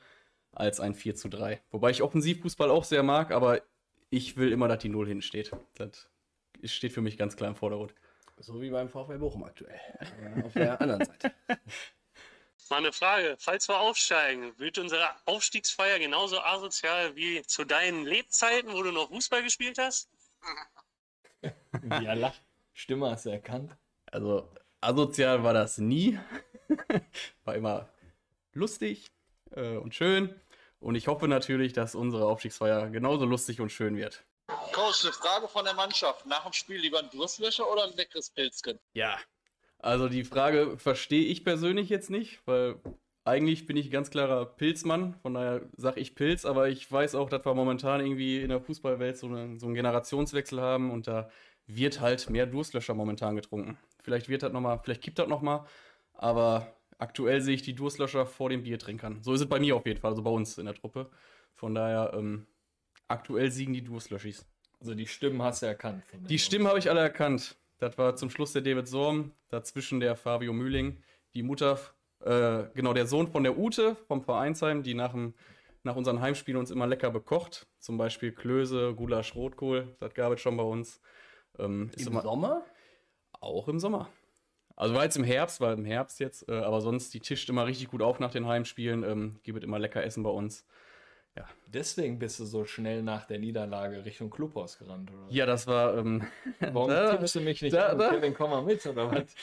als ein 4 zu 3. Wobei ich Offensivfußball auch sehr mag, aber ich will immer, dass die Null hinten steht. Das steht für mich ganz klar im Vordergrund. So wie beim VfL Bochum aktuell. Auf der anderen Seite. (laughs) Mal eine Frage. Falls wir aufsteigen, wird unsere Aufstiegsfeier genauso asozial wie zu deinen Lebzeiten, wo du noch Fußball gespielt hast? Ja, lach. Stimme hast du erkannt. Also asozial war das nie. (laughs) war immer lustig äh, und schön. Und ich hoffe natürlich, dass unsere Aufstiegsfeier genauso lustig und schön wird. Coach, eine Frage von der Mannschaft. Nach dem Spiel lieber ein Durstlöscher oder ein leckeres Pilzchen? Ja. Also die Frage verstehe ich persönlich jetzt nicht, weil eigentlich bin ich ein ganz klarer Pilzmann, von daher sage ich Pilz, aber ich weiß auch, dass wir momentan irgendwie in der Fußballwelt so, eine, so einen Generationswechsel haben und da wird halt mehr Durstlöscher momentan getrunken. Vielleicht wird das nochmal, vielleicht kippt das nochmal, aber aktuell sehe ich die Durstlöscher vor den Biertrinkern. So ist es bei mir auf jeden Fall, also bei uns in der Truppe. Von daher, ähm, aktuell siegen die Durstlöschis. Also die Stimmen hast du erkannt. Die. Stimmen habe ich alle erkannt. Das war zum Schluss der David Sorm, dazwischen der Fabio Mühling, die Mutter, äh, genau, der Sohn von der Ute vom Vereinsheim, die nach, dem, nach unseren Heimspielen uns immer lecker bekocht. Zum Beispiel Klöße, Gulasch, Rotkohl, das gab es schon bei uns. Ähm, ist Im immer, Sommer? Auch im Sommer. Also war jetzt im Herbst, war im Herbst jetzt, äh, aber sonst, die tischt immer richtig gut auf nach den Heimspielen, ähm, gibt immer lecker Essen bei uns. Deswegen bist du so schnell nach der Niederlage Richtung Clubhaus gerannt, oder? Ja, das war, ähm, (laughs) Warum (laughs) da- tippst du mich nicht da- an? da- Kevin, komm mal mit, oder was?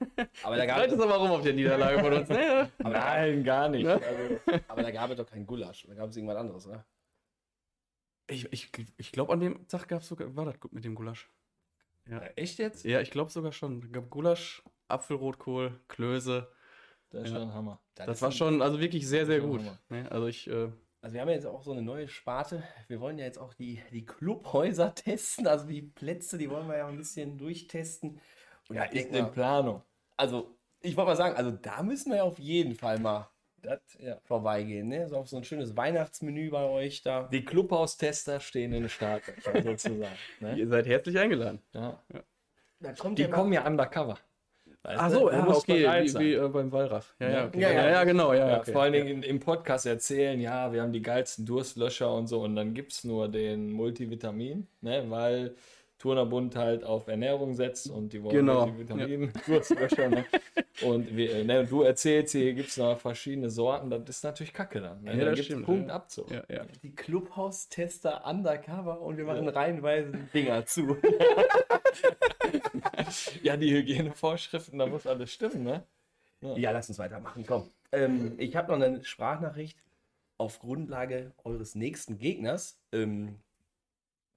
(laughs) Aber da, gab es, aber rum auf der Niederlage von uns. Ne? Nein, gar nicht. Ne? Also, aber da gab es doch kein Gulasch. Da gab es irgendwas anderes, oder? Ich, ich, ich glaube, an dem Tag gab's sogar, war das gut mit dem Gulasch. Ja, echt jetzt? ja ich glaube sogar schon. Gulasch, Apfelrotkohl, Klöße. Das ist Ja. schon ein Hammer. Das ist war schon, also wirklich sehr, sehr gut. Ne? Also ich, äh, Also wir haben ja jetzt auch so eine neue Sparte. Wir wollen ja jetzt auch die, die Clubhäuser (laughs) testen. Also die Plätze, die wollen wir ja ein bisschen durchtesten. Und Ja, ich ist in Planung. also ich wollte mal sagen, also da müssen wir ja auf jeden Fall mal Das, ja. vorbeigehen. Ne? So auf so ein schönes Weihnachtsmenü bei euch da. Die Clubhaustester stehen in den Startlöchern (laughs) sozusagen. Ne? ihr seid herzlich eingeladen. Ja. Kommt Die ja kommen ja undercover. Weißt Ach so, ja, okay, wie, wie äh, beim Wallraff. Ja, ja, Ja, okay. ja, ja, ja. ja, genau, ja. Ja, okay. vor allen Dingen in, im Podcast erzählen, ja, wir haben die geilsten Durstlöscher und so und dann gibt es nur den Multivitamin, ne, weil Turnerbund halt auf Ernährung setzt und die wollen Genau, Multivitamin, Durstlöscher. Ne? (laughs) Und wir, ne, du erzählst, hier gibt es noch verschiedene Sorten, das ist natürlich kacke dann. Ne? Ja, dann das gibt's stimmt, Punkt ja. Abzug. Ja, ja. die Clubhaustester undercover und wir machen reihenweise Dinger zu. (laughs) Ja, die Hygienevorschriften, da muss alles stimmen, ne? Ja, lass uns weitermachen. Komm. Ähm, ich habe noch eine Sprachnachricht auf Grundlage eures nächsten Gegners. Ähm,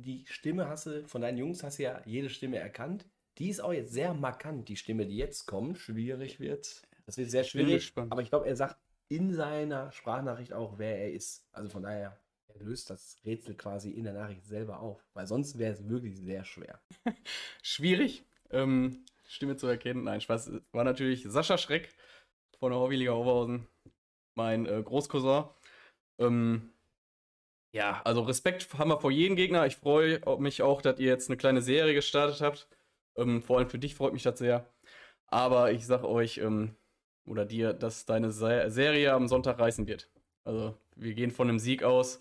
die Stimme hast du von deinen Jungs, hast du ja jede Stimme erkannt. Die ist auch jetzt sehr markant, die Stimme, die jetzt kommt. Schwierig wird's. Das wird sehr schwierig. Aber ich glaube, er sagt in seiner Sprachnachricht auch, wer er ist. Also von daher, er löst das Rätsel quasi in der Nachricht selber auf. Weil sonst wäre es wirklich sehr schwer. (laughs) Schwierig, ähm, Stimme zu erkennen. Nein, Spaß. War natürlich Sascha Schreck von der Hobbyliga Oberhausen, mein äh, Großcousin. Ähm, ja, also Respekt haben wir vor jedem Gegner. Ich freue mich auch, dass ihr jetzt eine kleine Serie gestartet habt. Ähm, vor allem für dich freut mich das sehr. Aber ich sag euch, ähm, oder dir, dass deine Se Serie am Sonntag reißen wird. Also, wir gehen von einem Sieg aus.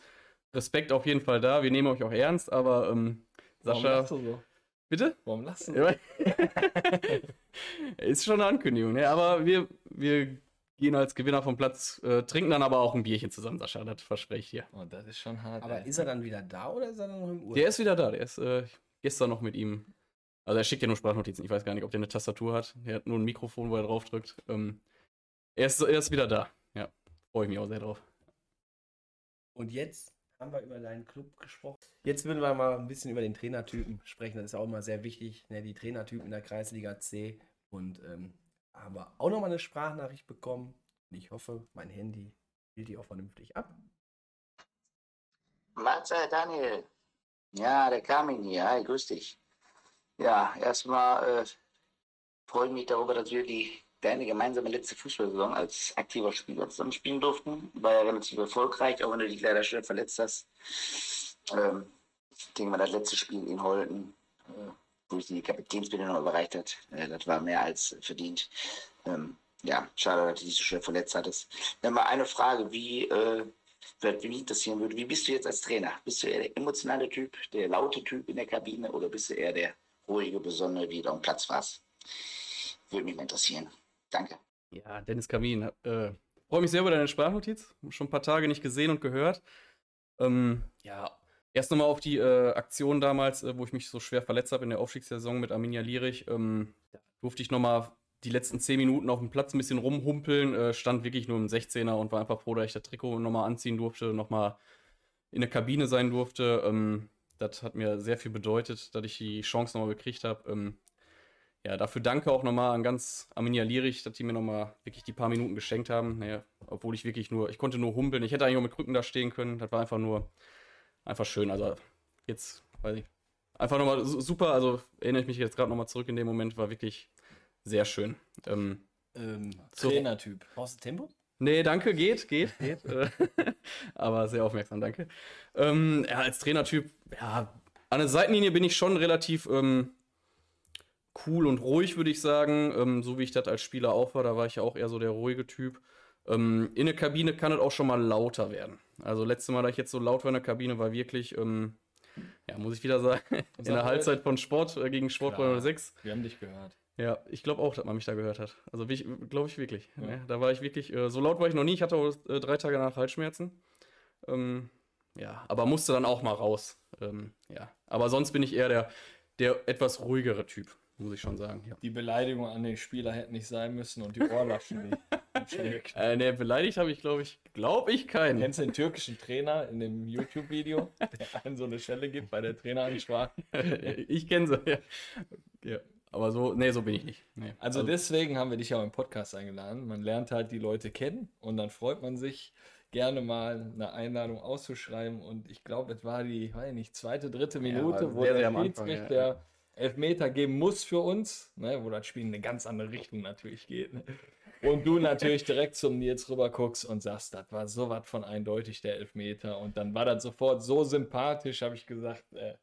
Respekt auf jeden Fall da. Wir nehmen euch auch ernst, aber ähm, Warum Sascha. lachst du so? Bitte? Warum lachst du so? (laughs) Ist schon eine Ankündigung, ne? Aber wir, wir gehen als Gewinner vom Platz, äh, trinken dann aber auch ein Bierchen zusammen, Sascha, das verspreche ich dir. Oh, das ist schon hart. Aber ey. ist er dann wieder da oder ist er dann noch im Urlaub? Der ist wieder da, der ist äh, gestern noch mit ihm. Also er schickt ja nur Sprachnotizen, ich weiß gar nicht, ob der eine Tastatur hat. Der hat nur ein Mikrofon, wo er drauf drückt. Ähm, er, ist, er ist wieder da. Ja, freue ich mich auch sehr drauf. Und jetzt haben wir über deinen Club gesprochen. Jetzt würden wir mal ein bisschen über den Trainertypen sprechen. Das ist auch immer sehr wichtig, ne? die Trainertypen in der Kreisliga C. Und ähm, haben wir auch nochmal eine Sprachnachricht bekommen. Ich hoffe, mein Handy spielt die auch vernünftig ab. Mahlzeit, Daniel. Ja, der Carmin hier. Hi, grüß dich. Ja, erstmal äh, freue ich mich darüber, dass wir die deine gemeinsame letzte Fußballsaison als aktiver Spieler zusammen spielen durften. War ja relativ erfolgreich, auch wenn du dich leider schwer verletzt hast. Ähm, ich denke mal, das letzte Spiel in Holten, wo ich die Kapitänsbinde noch überreicht hat, äh, das war mehr als verdient. Ähm, ja, schade, dass du dich so schwer verletzt hattest. Dann mal eine Frage, wie, äh, wie mich interessieren würde, wie bist du jetzt als Trainer? Bist du eher der emotionale Typ, der laute Typ in der Kabine oder bist du eher der ruhige, besondere, wie du am Platz warst? Würde mich mal interessieren. Danke. Ja, Dennis Kamin, äh, freue mich sehr über deine Sprachnotiz. Schon ein paar Tage nicht gesehen und gehört. Ähm, ja, erst nochmal auf die äh, Aktion damals, äh, wo ich mich so schwer verletzt habe in der Aufstiegssaison mit Arminia Lierich. Ähm, da durfte ich nochmal die letzten zehn Minuten auf dem Platz ein bisschen rumhumpeln, äh, stand wirklich nur im 16er und war einfach froh, dass ich das Trikot nochmal anziehen durfte, nochmal in der Kabine sein durfte. Ähm, das hat mir sehr viel bedeutet, dass ich die Chance nochmal gekriegt habe. Ähm, ja, dafür danke auch nochmal an ganz Arminia Lierich, dass die mir nochmal wirklich die paar Minuten geschenkt haben. Naja, obwohl ich wirklich nur, ich konnte nur humpeln. Ich hätte eigentlich auch mit Krücken da stehen können. Das war einfach nur, einfach schön. Also jetzt, weiß ich, einfach nochmal super. Also erinnere ich mich jetzt gerade nochmal zurück in dem Moment, war wirklich sehr schön. Ähm, ähm, Trainertyp. Brauchst du Tempo? Nee, danke, geht, geht, geht. (laughs) Aber sehr aufmerksam, danke. Ähm, ja, als Trainertyp, ja, an der Seitenlinie bin ich schon relativ ähm, cool und ruhig, würde ich sagen. Ähm, so wie ich das als Spieler auch war, da war ich ja auch eher so der ruhige Typ. Ähm, in der Kabine kann es auch schon mal lauter werden. Also letztes Mal, da ich jetzt so laut war in der Kabine, war wirklich, ähm, ja, muss ich wieder sagen, (laughs) in der Halbzeit von Sport äh, gegen Sport 6. Wir haben dich gehört. Ja, ich glaube auch, dass man mich da gehört hat. Also glaube ich wirklich. Ja. Ne? Da war ich wirklich, äh, so laut war ich noch nie. Ich hatte auch äh, drei Tage nach Halsschmerzen. Ähm, ja, aber musste dann auch mal raus. Ähm, ja, aber sonst bin ich eher der, der etwas ruhigere Typ muss ich schon sagen. Ja. Die Beleidigung an den Spieler hätte nicht sein müssen und die Ohrlaschen. (laughs) äh, ne, beleidigt habe ich, glaube ich, glaube ich keinen. Kennst du den türkischen Trainer in dem YouTube-Video, (laughs) der einen so eine Schelle gibt bei der Traineransprache? (laughs) ich kenne sie, ja. ja. Aber so, nee, so bin ich nicht. Nee. Also, also, deswegen haben wir dich ja im Podcast eingeladen. Man lernt halt die Leute kennen und dann freut man sich gerne mal eine Einladung auszuschreiben. Und ich glaube, es war die, weiß nicht, zweite, dritte Minute, ja, wo der Schiedsrichter ja. Elfmeter geben muss für uns, ne, wo das Spiel in eine ganz andere Richtung natürlich geht. Ne? Und du natürlich direkt zum Nils rüber guckst und sagst, das war so was von eindeutig, der Elfmeter. Und dann war das sofort so sympathisch, habe ich gesagt, äh,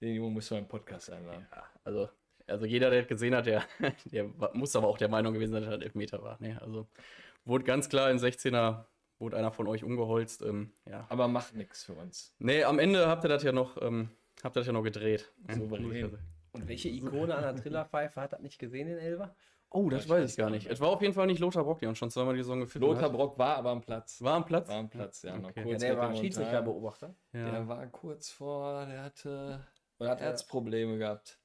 den Jungen müssen wir im Podcast einladen. Ja, also, also jeder, der gesehen hat, der, (laughs) der muss aber auch der Meinung gewesen sein, dass das Elfmeter war. Ne? Also wurde ganz klar in 16er wurde einer von euch umgeholzt. Ähm, ja. Aber macht nichts für uns. Nee, am Ende habt ihr das ja noch, ähm, habt ihr das ja noch gedreht. Souverän. Und welche Ikone an der Trillerpfeife hat das nicht gesehen in Elber? Oh, das, das weiß ich gar nicht. Es war auf jeden Fall nicht Lothar Brock, der uns schon zweimal die Saison geführt Lothar hat. Brock war aber am Platz. War am Platz? War am Platz, ja. Okay. kurz ja der war Schiedsrichterbeobachter. Ja. Der war kurz vor, der hatte Oder hat Herzprobleme er... gehabt.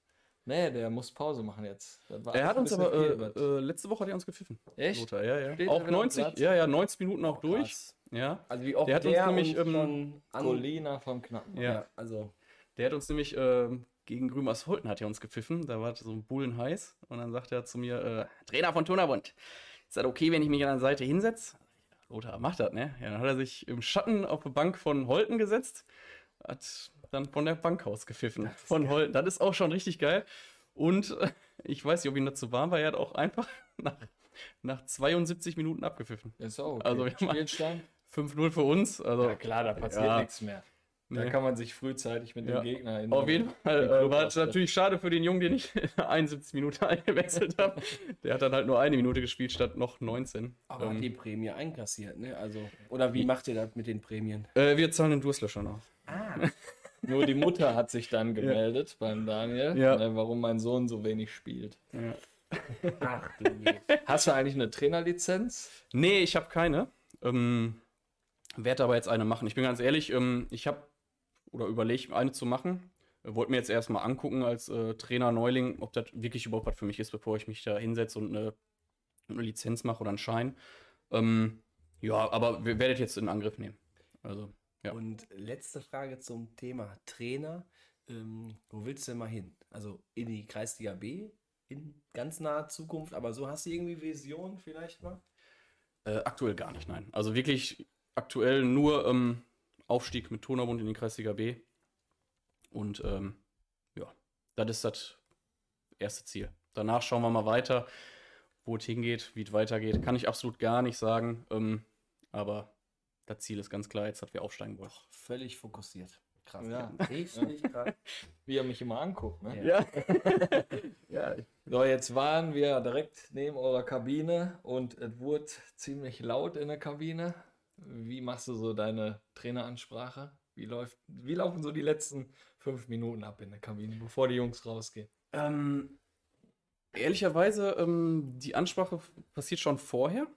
Nee, der muss Pause machen jetzt. Er hat uns aber, äh, äh, letzte Woche hat er uns gepfiffen. Echt? Lothar, ja, ja. Steht auch 90, ja, ja, 90 Minuten auch oh, durch. Ja. Also wie oft der hat der uns nämlich ähm, Colina vom Knappen. Ja. ja. also der hat uns nämlich ähm, gegen Grümers Holten hat er uns gepfiffen. Da war so ein Bullen heiß. Und dann sagt er zu mir, äh, Trainer von Turnerbund, ist das okay, wenn ich mich an der Seite hinsetze? Lothar, macht das, ne? Ja, dann hat er sich im Schatten auf eine Bank von Holten gesetzt, hat dann von der Bank aus gepfiffen. Von Holten. Das ist auch schon richtig geil. Und äh, ich weiß nicht, ob ihm dazu warm war, er hat auch einfach (laughs) nach, nach 72 Minuten abgepfiffen. Ist auch okay. Also wir Spielstand 5-0 für uns. Also, ja klar, da passiert ja. nichts mehr. Da kann man sich frühzeitig mit ja. dem Gegner in Auf jeden Fall. Äh, war es natürlich schade für den Jungen, den ich (laughs) 71 Minuten (laughs) eingewechselt habe. Der hat dann halt nur eine Minute gespielt statt noch 19. Aber ähm, hat die Prämie einkassiert, ne? Also, oder wie macht ihr das mit den Prämien? Äh, wir zahlen den Durstlöscher noch. Ah. (laughs) nur die Mutter hat sich dann gemeldet ja. beim Daniel, ja. ne, warum mein Sohn so wenig spielt. Ja. Ach du. Hast du eigentlich eine Trainerlizenz? Nee, ich habe keine. Ähm, werde aber jetzt eine machen. Ich bin ganz ehrlich, ähm, ich habe oder überlege, eine zu machen. Wollte mir jetzt erstmal angucken als äh, Trainer Neuling, ob das wirklich überhaupt was für mich ist, bevor ich mich da hinsetze und eine, eine Lizenz mache oder einen Schein. Ähm, ja, aber wir werdet jetzt in Angriff nehmen. Also, ja. Und letzte Frage zum Thema Trainer. Ähm, wo willst du denn mal hin? Also in die Kreisliga B in ganz naher Zukunft, aber so hast du irgendwie Vision vielleicht mal? Äh, aktuell gar nicht, nein. Also wirklich aktuell nur ähm, Aufstieg mit Tonerbund in die Kreisliga B. Und ähm, ja, das ist das erste Ziel. Danach schauen wir mal weiter, wo es hingeht, wie es weitergeht. Kann ich absolut gar nicht sagen. Ähm, aber das Ziel ist ganz klar, jetzt, dass wir aufsteigen wollen. Völlig fokussiert. Krass. Ja. Richtig krass. (laughs) Wie er mich immer anguckt, ne? Ja. (laughs) Ja. So, jetzt waren wir direkt neben eurer Kabine und es wurde ziemlich laut in der Kabine. Wie machst du so deine Traineransprache? Wie, läuft, wie laufen so die letzten fünf Minuten ab in der Kabine, bevor die Jungs rausgehen? Ähm, ehrlicherweise, ähm, die Ansprache passiert schon vorher.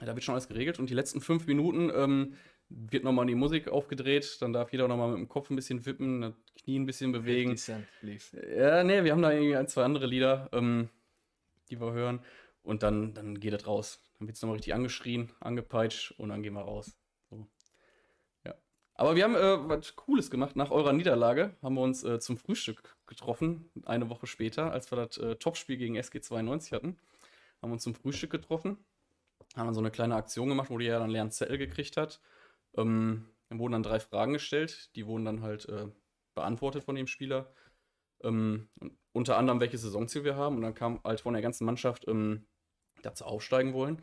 Da wird schon alles geregelt und die letzten fünf Minuten ähm, wird nochmal die Musik aufgedreht. Dann darf jeder nochmal mit dem Kopf ein bisschen wippen, das Knie ein bisschen bewegen. 50 Cent lief. Ja, nee, wir haben da irgendwie ein, zwei andere Lieder, ähm, die wir hören. Und dann, dann geht es raus. Dann wird es nochmal richtig angeschrien, angepeitscht und dann gehen wir raus. So. Ja. Aber wir haben äh, was Cooles gemacht. Nach eurer Niederlage haben wir uns äh, zum Frühstück getroffen, eine Woche später, als wir das äh, Topspiel gegen SG 92 hatten. Haben wir uns zum Frühstück getroffen. Haben dann so eine kleine Aktion gemacht, wo die ja dann leeren Zettel gekriegt hat. Ähm, dann wurden dann drei Fragen gestellt. Die wurden dann halt äh, beantwortet von dem Spieler. Ähm, und unter anderem, welches Saisonziel wir haben. Und dann kam halt von der ganzen Mannschaft, ähm, sie aufsteigen wollen.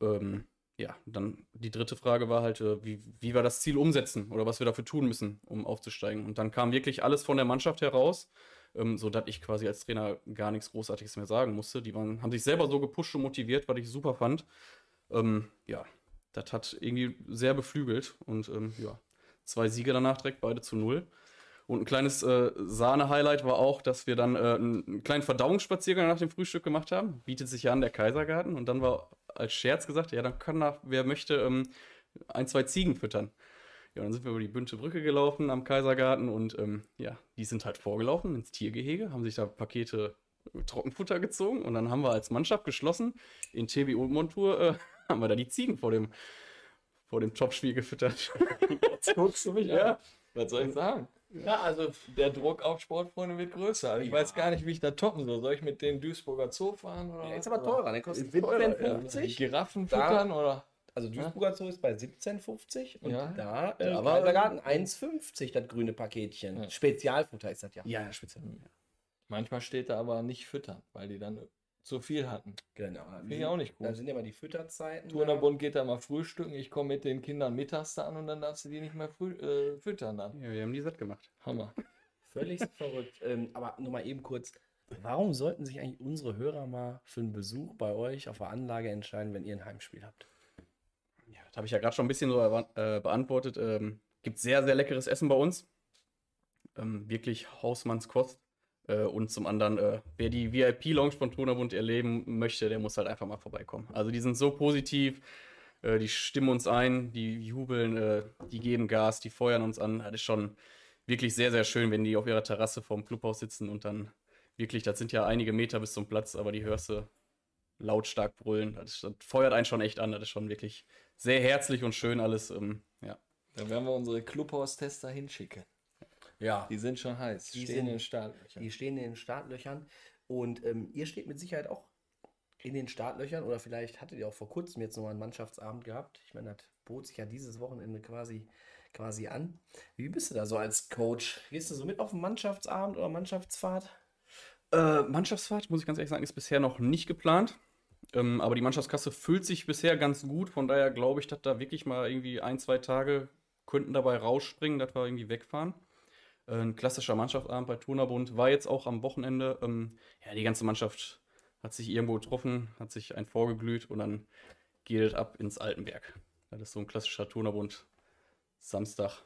Ähm, ja, dann die dritte Frage war halt, äh, wie, wie wir das Ziel umsetzen oder was wir dafür tun müssen, um aufzusteigen. Und dann kam wirklich alles von der Mannschaft heraus, ähm, sodass ich quasi als Trainer gar nichts Großartiges mehr sagen musste. Die waren, haben sich selber so gepusht und motiviert, was ich super fand. Ähm, ja, das hat irgendwie sehr beflügelt und ähm, ja, zwei Siege danach direkt, beide zu null. Und ein kleines äh, Sahne-Highlight war auch, dass wir dann äh, einen, einen kleinen Verdauungsspaziergang nach dem Frühstück gemacht haben. Bietet sich ja an der Kaisergarten. Und dann war als Scherz gesagt, ja, dann kann da, wer möchte, ähm, ein, zwei Ziegen füttern. Ja, dann sind wir über die Bünte Brücke gelaufen am Kaisergarten und ähm, ja, die sind halt vorgelaufen ins Tiergehege, haben sich da Pakete Trockenfutter gezogen und dann haben wir als Mannschaft geschlossen in TBO-Montur äh, (laughs) haben wir da die Ziegen vor dem, vor dem Topspiel gefüttert. Jetzt (laughs) guckst du mich Ja. an. Was soll ich sagen? Ja, also Der Druck auf Sportfreunde wird größer. Also ich Ja. weiß gar nicht, wie ich da toppen soll. Soll ich mit den Duisburger Zoo fahren? Oder der ist was? aber teurer, der kostet Ist teurer, ja. 17,50. Giraffen Da- füttern oder? Also Duisburger Zoo ist bei 17,50 und Ja. da äh, Ja, aber- Kaisergarten 1,50 das grüne Paketchen. Ja. Spezialfutter ist das ja. Ja, ja, speziell. Manchmal steht da aber nicht füttern, weil die dann zu viel hatten. Genau. Finde ich auch nicht Da gut. sind ja mal die Fütterzeiten. Turnerbund geht da mal frühstücken, ich komme mit den Kindern mittags da an und dann darfst du die nicht mehr früh, äh, füttern dann. Ja, wir haben die satt gemacht. Hammer. Völlig (laughs) verrückt. Ähm, aber nur mal eben kurz. Warum sollten sich eigentlich unsere Hörer mal für einen Besuch bei euch auf der Anlage entscheiden, wenn ihr ein Heimspiel habt? Ja, das habe ich ja gerade schon ein bisschen so äh, beantwortet. Ähm, gibt sehr, sehr leckeres Essen bei uns. Ähm, wirklich Hausmannskost. Äh, und zum anderen, äh, wer die VIP-Lounge von Tonerbund erleben möchte, der muss halt einfach mal vorbeikommen. Also die sind so positiv, äh, die stimmen uns ein, die jubeln, äh, die geben Gas, die feuern uns an. Das ist schon wirklich sehr, sehr schön, wenn die auf ihrer Terrasse vorm Clubhaus sitzen und dann wirklich, das sind ja einige Meter bis zum Platz, aber die hörst du lautstark brüllen. Das, das feuert einen schon echt an. Das ist schon wirklich sehr herzlich und schön alles. Ähm, ja. Da werden wir unsere Clubhaus-Tester hinschicken. Ja. Die sind schon heiß. Die stehen sind- in den Startlöchern. Die stehen in den Startlöchern. Und ähm, ihr steht mit Sicherheit auch in den Startlöchern. Oder vielleicht hattet ihr auch vor kurzem jetzt nochmal einen Mannschaftsabend gehabt. Ich meine, das bot sich ja dieses Wochenende quasi, quasi an. Wie bist du da so als Coach? Gehst du so mit auf den Mannschaftsabend oder Mannschaftsfahrt? Äh, Mannschaftsfahrt, muss ich ganz ehrlich sagen, ist bisher noch nicht geplant. Ähm, aber die Mannschaftskasse füllt sich bisher ganz gut. Von daher glaube ich, dass da wirklich mal irgendwie ein, zwei Tage könnten dabei rausspringen, dass wir irgendwie wegfahren. Ein klassischer Mannschaftsabend bei Turnerbund war jetzt auch am Wochenende. Ähm, ja, die ganze Mannschaft hat sich irgendwo getroffen, hat sich ein vorgeglüht und dann geht es ab ins Altenberg. Das ist so ein klassischer Turnerbund Samstag.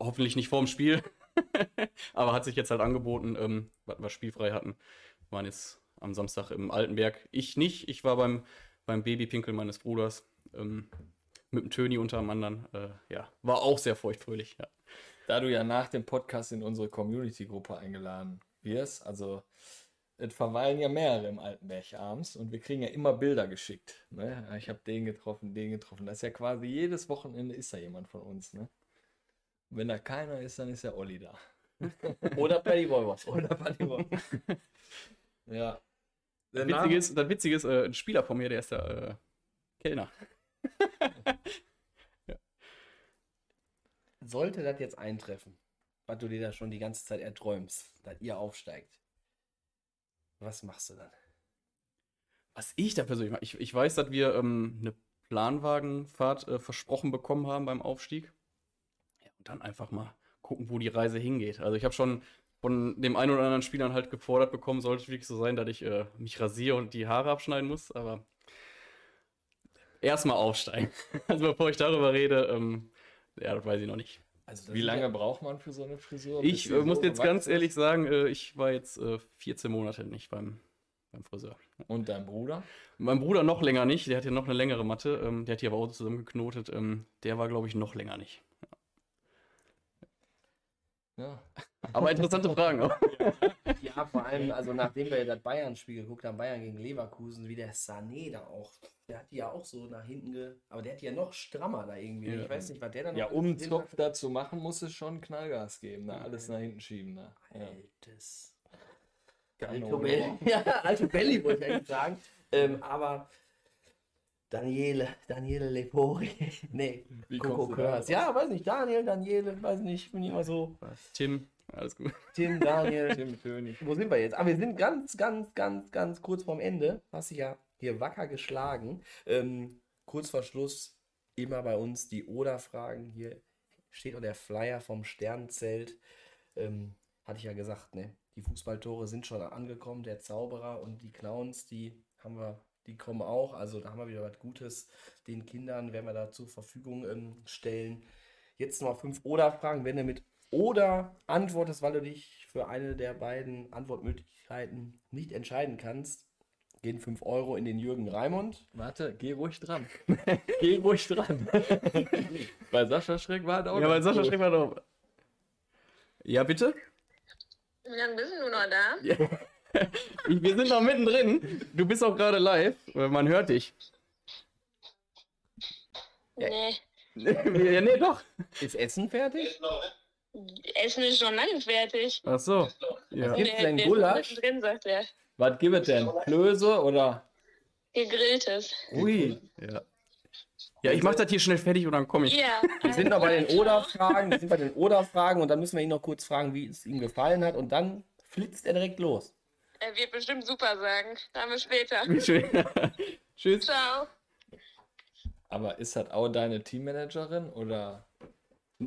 Hoffentlich nicht vorm Spiel, (laughs) aber hat sich jetzt halt angeboten, ähm, was wir spielfrei hatten. Wir waren jetzt am Samstag im Altenberg. Ich nicht, ich war beim, beim Babypinkel meines Bruders. Ähm, mit dem Töni unter dem anderen. Äh, ja, war auch sehr feuchtfröhlich. Ja. Da du ja nach dem Podcast in unsere Community-Gruppe eingeladen wirst, also es verweilen ja mehrere im Altenberg abends und wir kriegen ja immer Bilder geschickt. Ne? Ich habe den getroffen, den getroffen. Das ist ja quasi jedes Wochenende ist da jemand von uns. Ne? Wenn da keiner ist, dann ist ja Olli da. (laughs) Oder Paddy Wolvers? (laughs) Oder Buddy Boy. Ja. Das Witzige ist, das Witzige ist äh, ein Spieler von mir, der ist der äh, Kellner. (laughs) Sollte das jetzt eintreffen, was du dir da schon die ganze Zeit erträumst, dass ihr aufsteigt. Was machst du dann? Was ich da persönlich mache, ich, ich weiß, dass wir ähm, eine Planwagenfahrt äh, versprochen bekommen haben beim Aufstieg. Ja, und dann einfach mal gucken, wo die Reise hingeht. Also ich habe schon von dem einen oder anderen Spielern halt gefordert bekommen, sollte es wirklich so sein, dass ich äh, mich rasiere und die Haare abschneiden muss, aber erstmal aufsteigen. (laughs) Also bevor ich darüber rede, ähm, ja, das weiß ich noch nicht. Also, Wie lange ja- braucht man für so eine Frisur? Ich äh, muss so jetzt ganz ehrlich ist? sagen, äh, ich war jetzt äh, 14 Monate nicht beim, beim Friseur. Und dein Bruder? Mein Bruder noch länger nicht, der hat ja noch eine längere Matte, ähm, der hat die aber auch zusammengeknotet. Ähm, der war, glaube ich, noch länger nicht. Ja. Aber interessante Fragen auch. Ja, (laughs) vor allem, also nachdem wir das Bayern-Spiel geguckt haben, Bayern gegen Leverkusen, wie der Sané da auch, der hat die ja auch so nach hinten ge... Aber der hat die ja noch strammer da irgendwie. Ja. Ich weiß nicht, was der dann Ja, um Zopf da zu machen, muss es schon Knallgas geben. Ne? Alles nach hinten schieben. Ne? Ja. Altes. Kanone. Alto Belli. (laughs) Ja, Alto Belli wollte ich eigentlich sagen. Ähm, aber Daniele, Daniele Lepori. (laughs) nee, Wie Coco darauf? Ja, weiß nicht, Daniel, Daniele, weiß nicht, bin ich immer so. Tim, alles gut. Tim, Daniel. Tim König. Wo sind wir jetzt? Aber wir sind ganz, ganz, ganz, ganz kurz vorm Ende. Hast dich ja hier wacker geschlagen. Ähm, kurz vor Schluss immer bei uns die Oder-Fragen. Hier steht auch der Flyer vom Sternzelt. Ähm, hatte ich ja gesagt, ne? Die Fußballtore sind schon angekommen. Der Zauberer und die Clowns, die haben wir, die kommen auch. Also da haben wir wieder was Gutes. Den Kindern werden wir da zur Verfügung ähm, stellen. Jetzt noch fünf Oder-Fragen. Wenn du mit Oder antwortest, weil du dich für eine der beiden Antwortmöglichkeiten nicht entscheiden kannst, gehen 5 Euro in den Jürgen Raimund. Warte, geh ruhig dran. (laughs) geh ruhig dran. (laughs) Bei Sascha Schreck war es auch Ja, ganz Sascha cool. schreibt mal drauf. Ja, bitte? Wie lange bist du noch da? Ich, wir sind noch mittendrin. Du bist auch gerade live. weil Man hört dich. Nee. ja, (laughs) nee, doch. Ist Essen fertig? Essen ist schon lange fertig. Ach so. Ja. Gibt's Wir- denn Gulasch? Drin, sagt er. Was gibt es denn? Klöße oder? Gegrilltes. Ui. Ja. Ja, ich mach das hier schnell fertig und dann komme ich. Ja. Wir sind noch bei den Oder-Fragen. Wir sind bei den Oder-Fragen und dann müssen wir ihn noch kurz fragen, wie es ihm gefallen hat und dann flitzt er direkt los. Er wird bestimmt super sagen. Dann bis später. Schön. (laughs) Tschüss. Ciao. Aber ist das auch deine Teammanagerin oder? (laughs)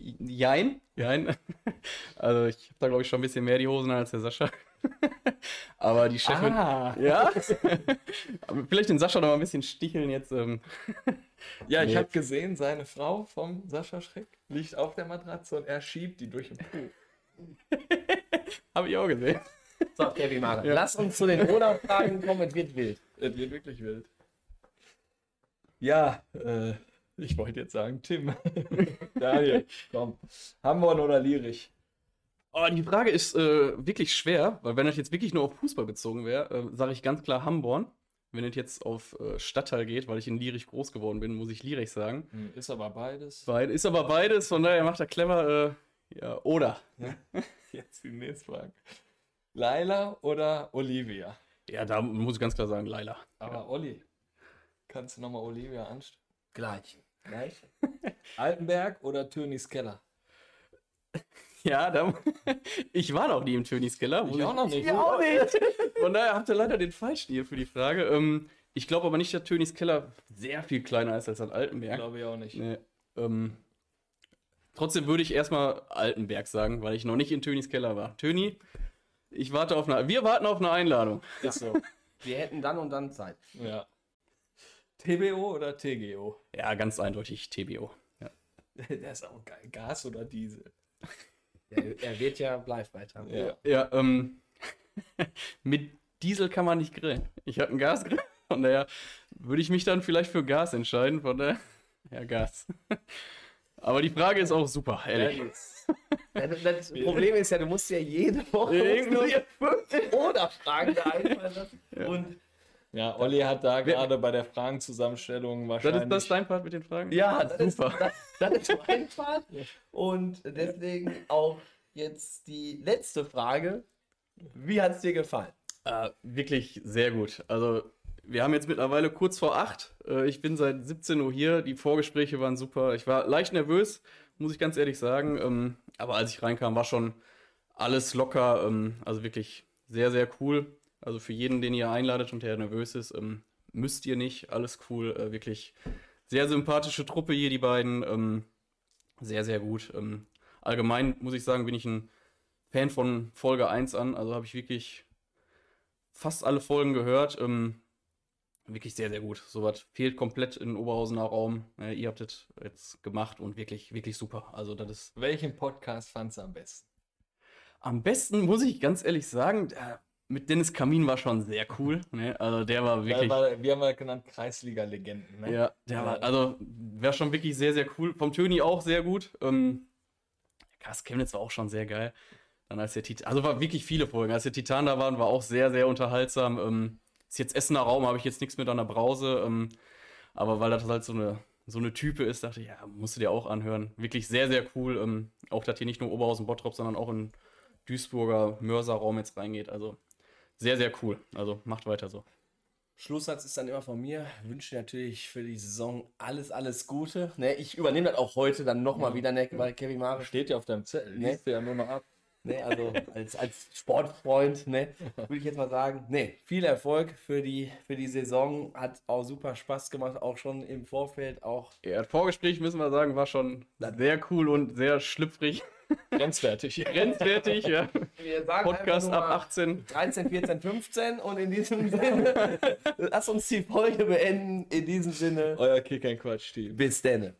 Jein. Jein. (laughs) Also ich habe da glaube ich schon ein bisschen mehr die Hosen als der Sascha. (laughs) Aber die Chefin. Ah. Ja. Aber (laughs) vielleicht den Sascha noch mal ein bisschen sticheln jetzt. Ähm. Ja, ich Nee. habe gesehen, seine Frau vom Sascha Schreck liegt auf der Matratze und er schiebt die durch den Pool. Habe ich auch gesehen. So, Kevin Mara, lass uns zu den Oder-Fragen kommen. Es wird wild. Es wird wirklich wild. Ja, äh, ich wollte jetzt sagen, Tim. (laughs) Daniel, komm. Hamburg oder Lierich? Oh, die Frage ist äh, wirklich schwer, weil wenn das jetzt wirklich nur auf Fußball bezogen wäre, äh, sage ich ganz klar Hamborn. Wenn es jetzt auf äh, Stadtteil geht, weil ich in Lierich groß geworden bin, muss ich Lierich sagen. Hm, Ist aber beides. Beid, ist aber beides, von daher macht er clever. Äh, ja, oder. (laughs) Jetzt die nächste Frage. Laila oder Olivia? Ja, da muss ich ganz klar sagen, Laila. Aber Olli, kannst du nochmal Olivia anstellen? Gleich. Gleich? Altenberg oder Tönis Keller? Ja, da, (laughs) ich war noch nie im Tönis Keller. muss Ich auch noch nicht. Ich auch nicht. (laughs) Von daher habt ihr leider den falschen hier für die Frage. Ähm, ich glaube aber nicht, dass Tönis Keller sehr viel kleiner ist als ein Altenberg. Glaube ich auch nicht. Nee, ähm, trotzdem würde ich erstmal Altenberg sagen, weil ich noch nicht in Tönis Keller war. Töni, ich warte auf eine. Wir warten auf eine Einladung. Ist so. (laughs) Wir hätten dann und dann Zeit. ja. TBO oder TGO? Ja, ganz eindeutig TBO. Ja. (laughs) Der ist auch geil. Gas oder Diesel? Er, er wird ja Bleifreit haben. Ja. Ja, ähm, (laughs) mit Diesel kann man nicht grillen. Ich habe einen Gasgrill, von daher würde ich mich dann vielleicht für Gas entscheiden, von daher, ja, Gas. (laughs) Aber die Frage ist auch super, ehrlich. Ja, Das, das Problem ist ja, du musst ja jede Woche fünf Oder-Fragen da einfallen lassen. Und Ja, Olli hat da gerade bei der Fragenzusammenstellung Das wahrscheinlich. ist das dein Part mit den Fragen? ja, das ist, super. das, das ist mein Part. (laughs) Und deswegen auch jetzt die letzte Frage. Wie hat es dir gefallen? Äh, wirklich sehr gut. Also wir haben jetzt mittlerweile kurz vor acht. Äh, ich bin seit 17 Uhr hier. Die Vorgespräche waren super. Ich war leicht nervös, muss ich ganz ehrlich sagen. Ähm, aber als ich reinkam, war schon alles locker. Ähm, also wirklich sehr, sehr cool. Also für jeden, den ihr einladet und der nervös ist, ähm, müsst ihr nicht. Alles cool. Äh, wirklich sehr sympathische Truppe hier, die beiden. Ähm, sehr, sehr gut. Ähm, allgemein muss ich sagen, bin ich ein Fan von Folge 1 an. Also habe ich wirklich fast alle Folgen gehört. Ähm, wirklich sehr, sehr gut. Sowas fehlt komplett in Oberhausener Raum. Äh, ihr habt das jetzt gemacht und wirklich, wirklich super. Also das ist. Welchen Podcast fandst du am besten? Am besten muss ich ganz ehrlich sagen, der, mit Dennis Kamin war schon sehr cool. Ne? Also der war wirklich. War, wir haben ja genannt Kreisliga-Legenden. Ne? Ja, der war, also wäre schon wirklich sehr, sehr cool. Vom Töni auch sehr gut. Ähm, Kars Chemnitz war auch schon sehr geil. Dann als der Titan, also war wirklich viele Folgen. Als der Titan da waren, war auch sehr, sehr unterhaltsam. Ähm, ist jetzt Essener Raum, habe ich jetzt nichts mit an der Brause. Ähm, aber weil das halt so eine, so eine Type ist, dachte ich, ja, musst du dir auch anhören. Wirklich sehr, sehr cool. Ähm, auch, dass hier nicht nur Oberhausen Bottrop, sondern auch in Duisburger Mörserraum jetzt reingeht. Also sehr, sehr cool. Also macht weiter so. Schlusssatz ist dann immer von mir. Ich wünsche natürlich für die Saison alles, alles Gute. Ne, ich übernehme das auch heute dann nochmal ja. wieder, ne, weil Kevin Mare. Steht ja auf deinem Zettel, ne? liest du ja nur noch ab. Ne, also als, als Sportfreund, ne, würde ich jetzt mal sagen, ne, viel Erfolg für die, für die Saison. Hat auch super Spaß gemacht, auch schon im Vorfeld. Auch ja, das Vorgespräch, müssen wir sagen, war schon sehr cool und sehr schlüpfrig. Grenzwertig. (laughs) Grenzwertig, ja. Podcast ab 18. 13, 14, 15 und in diesem Sinne, (laughs) lass uns die Folge beenden. In diesem Sinne. Euer Kick ein Quatsch-Team. Bis denne.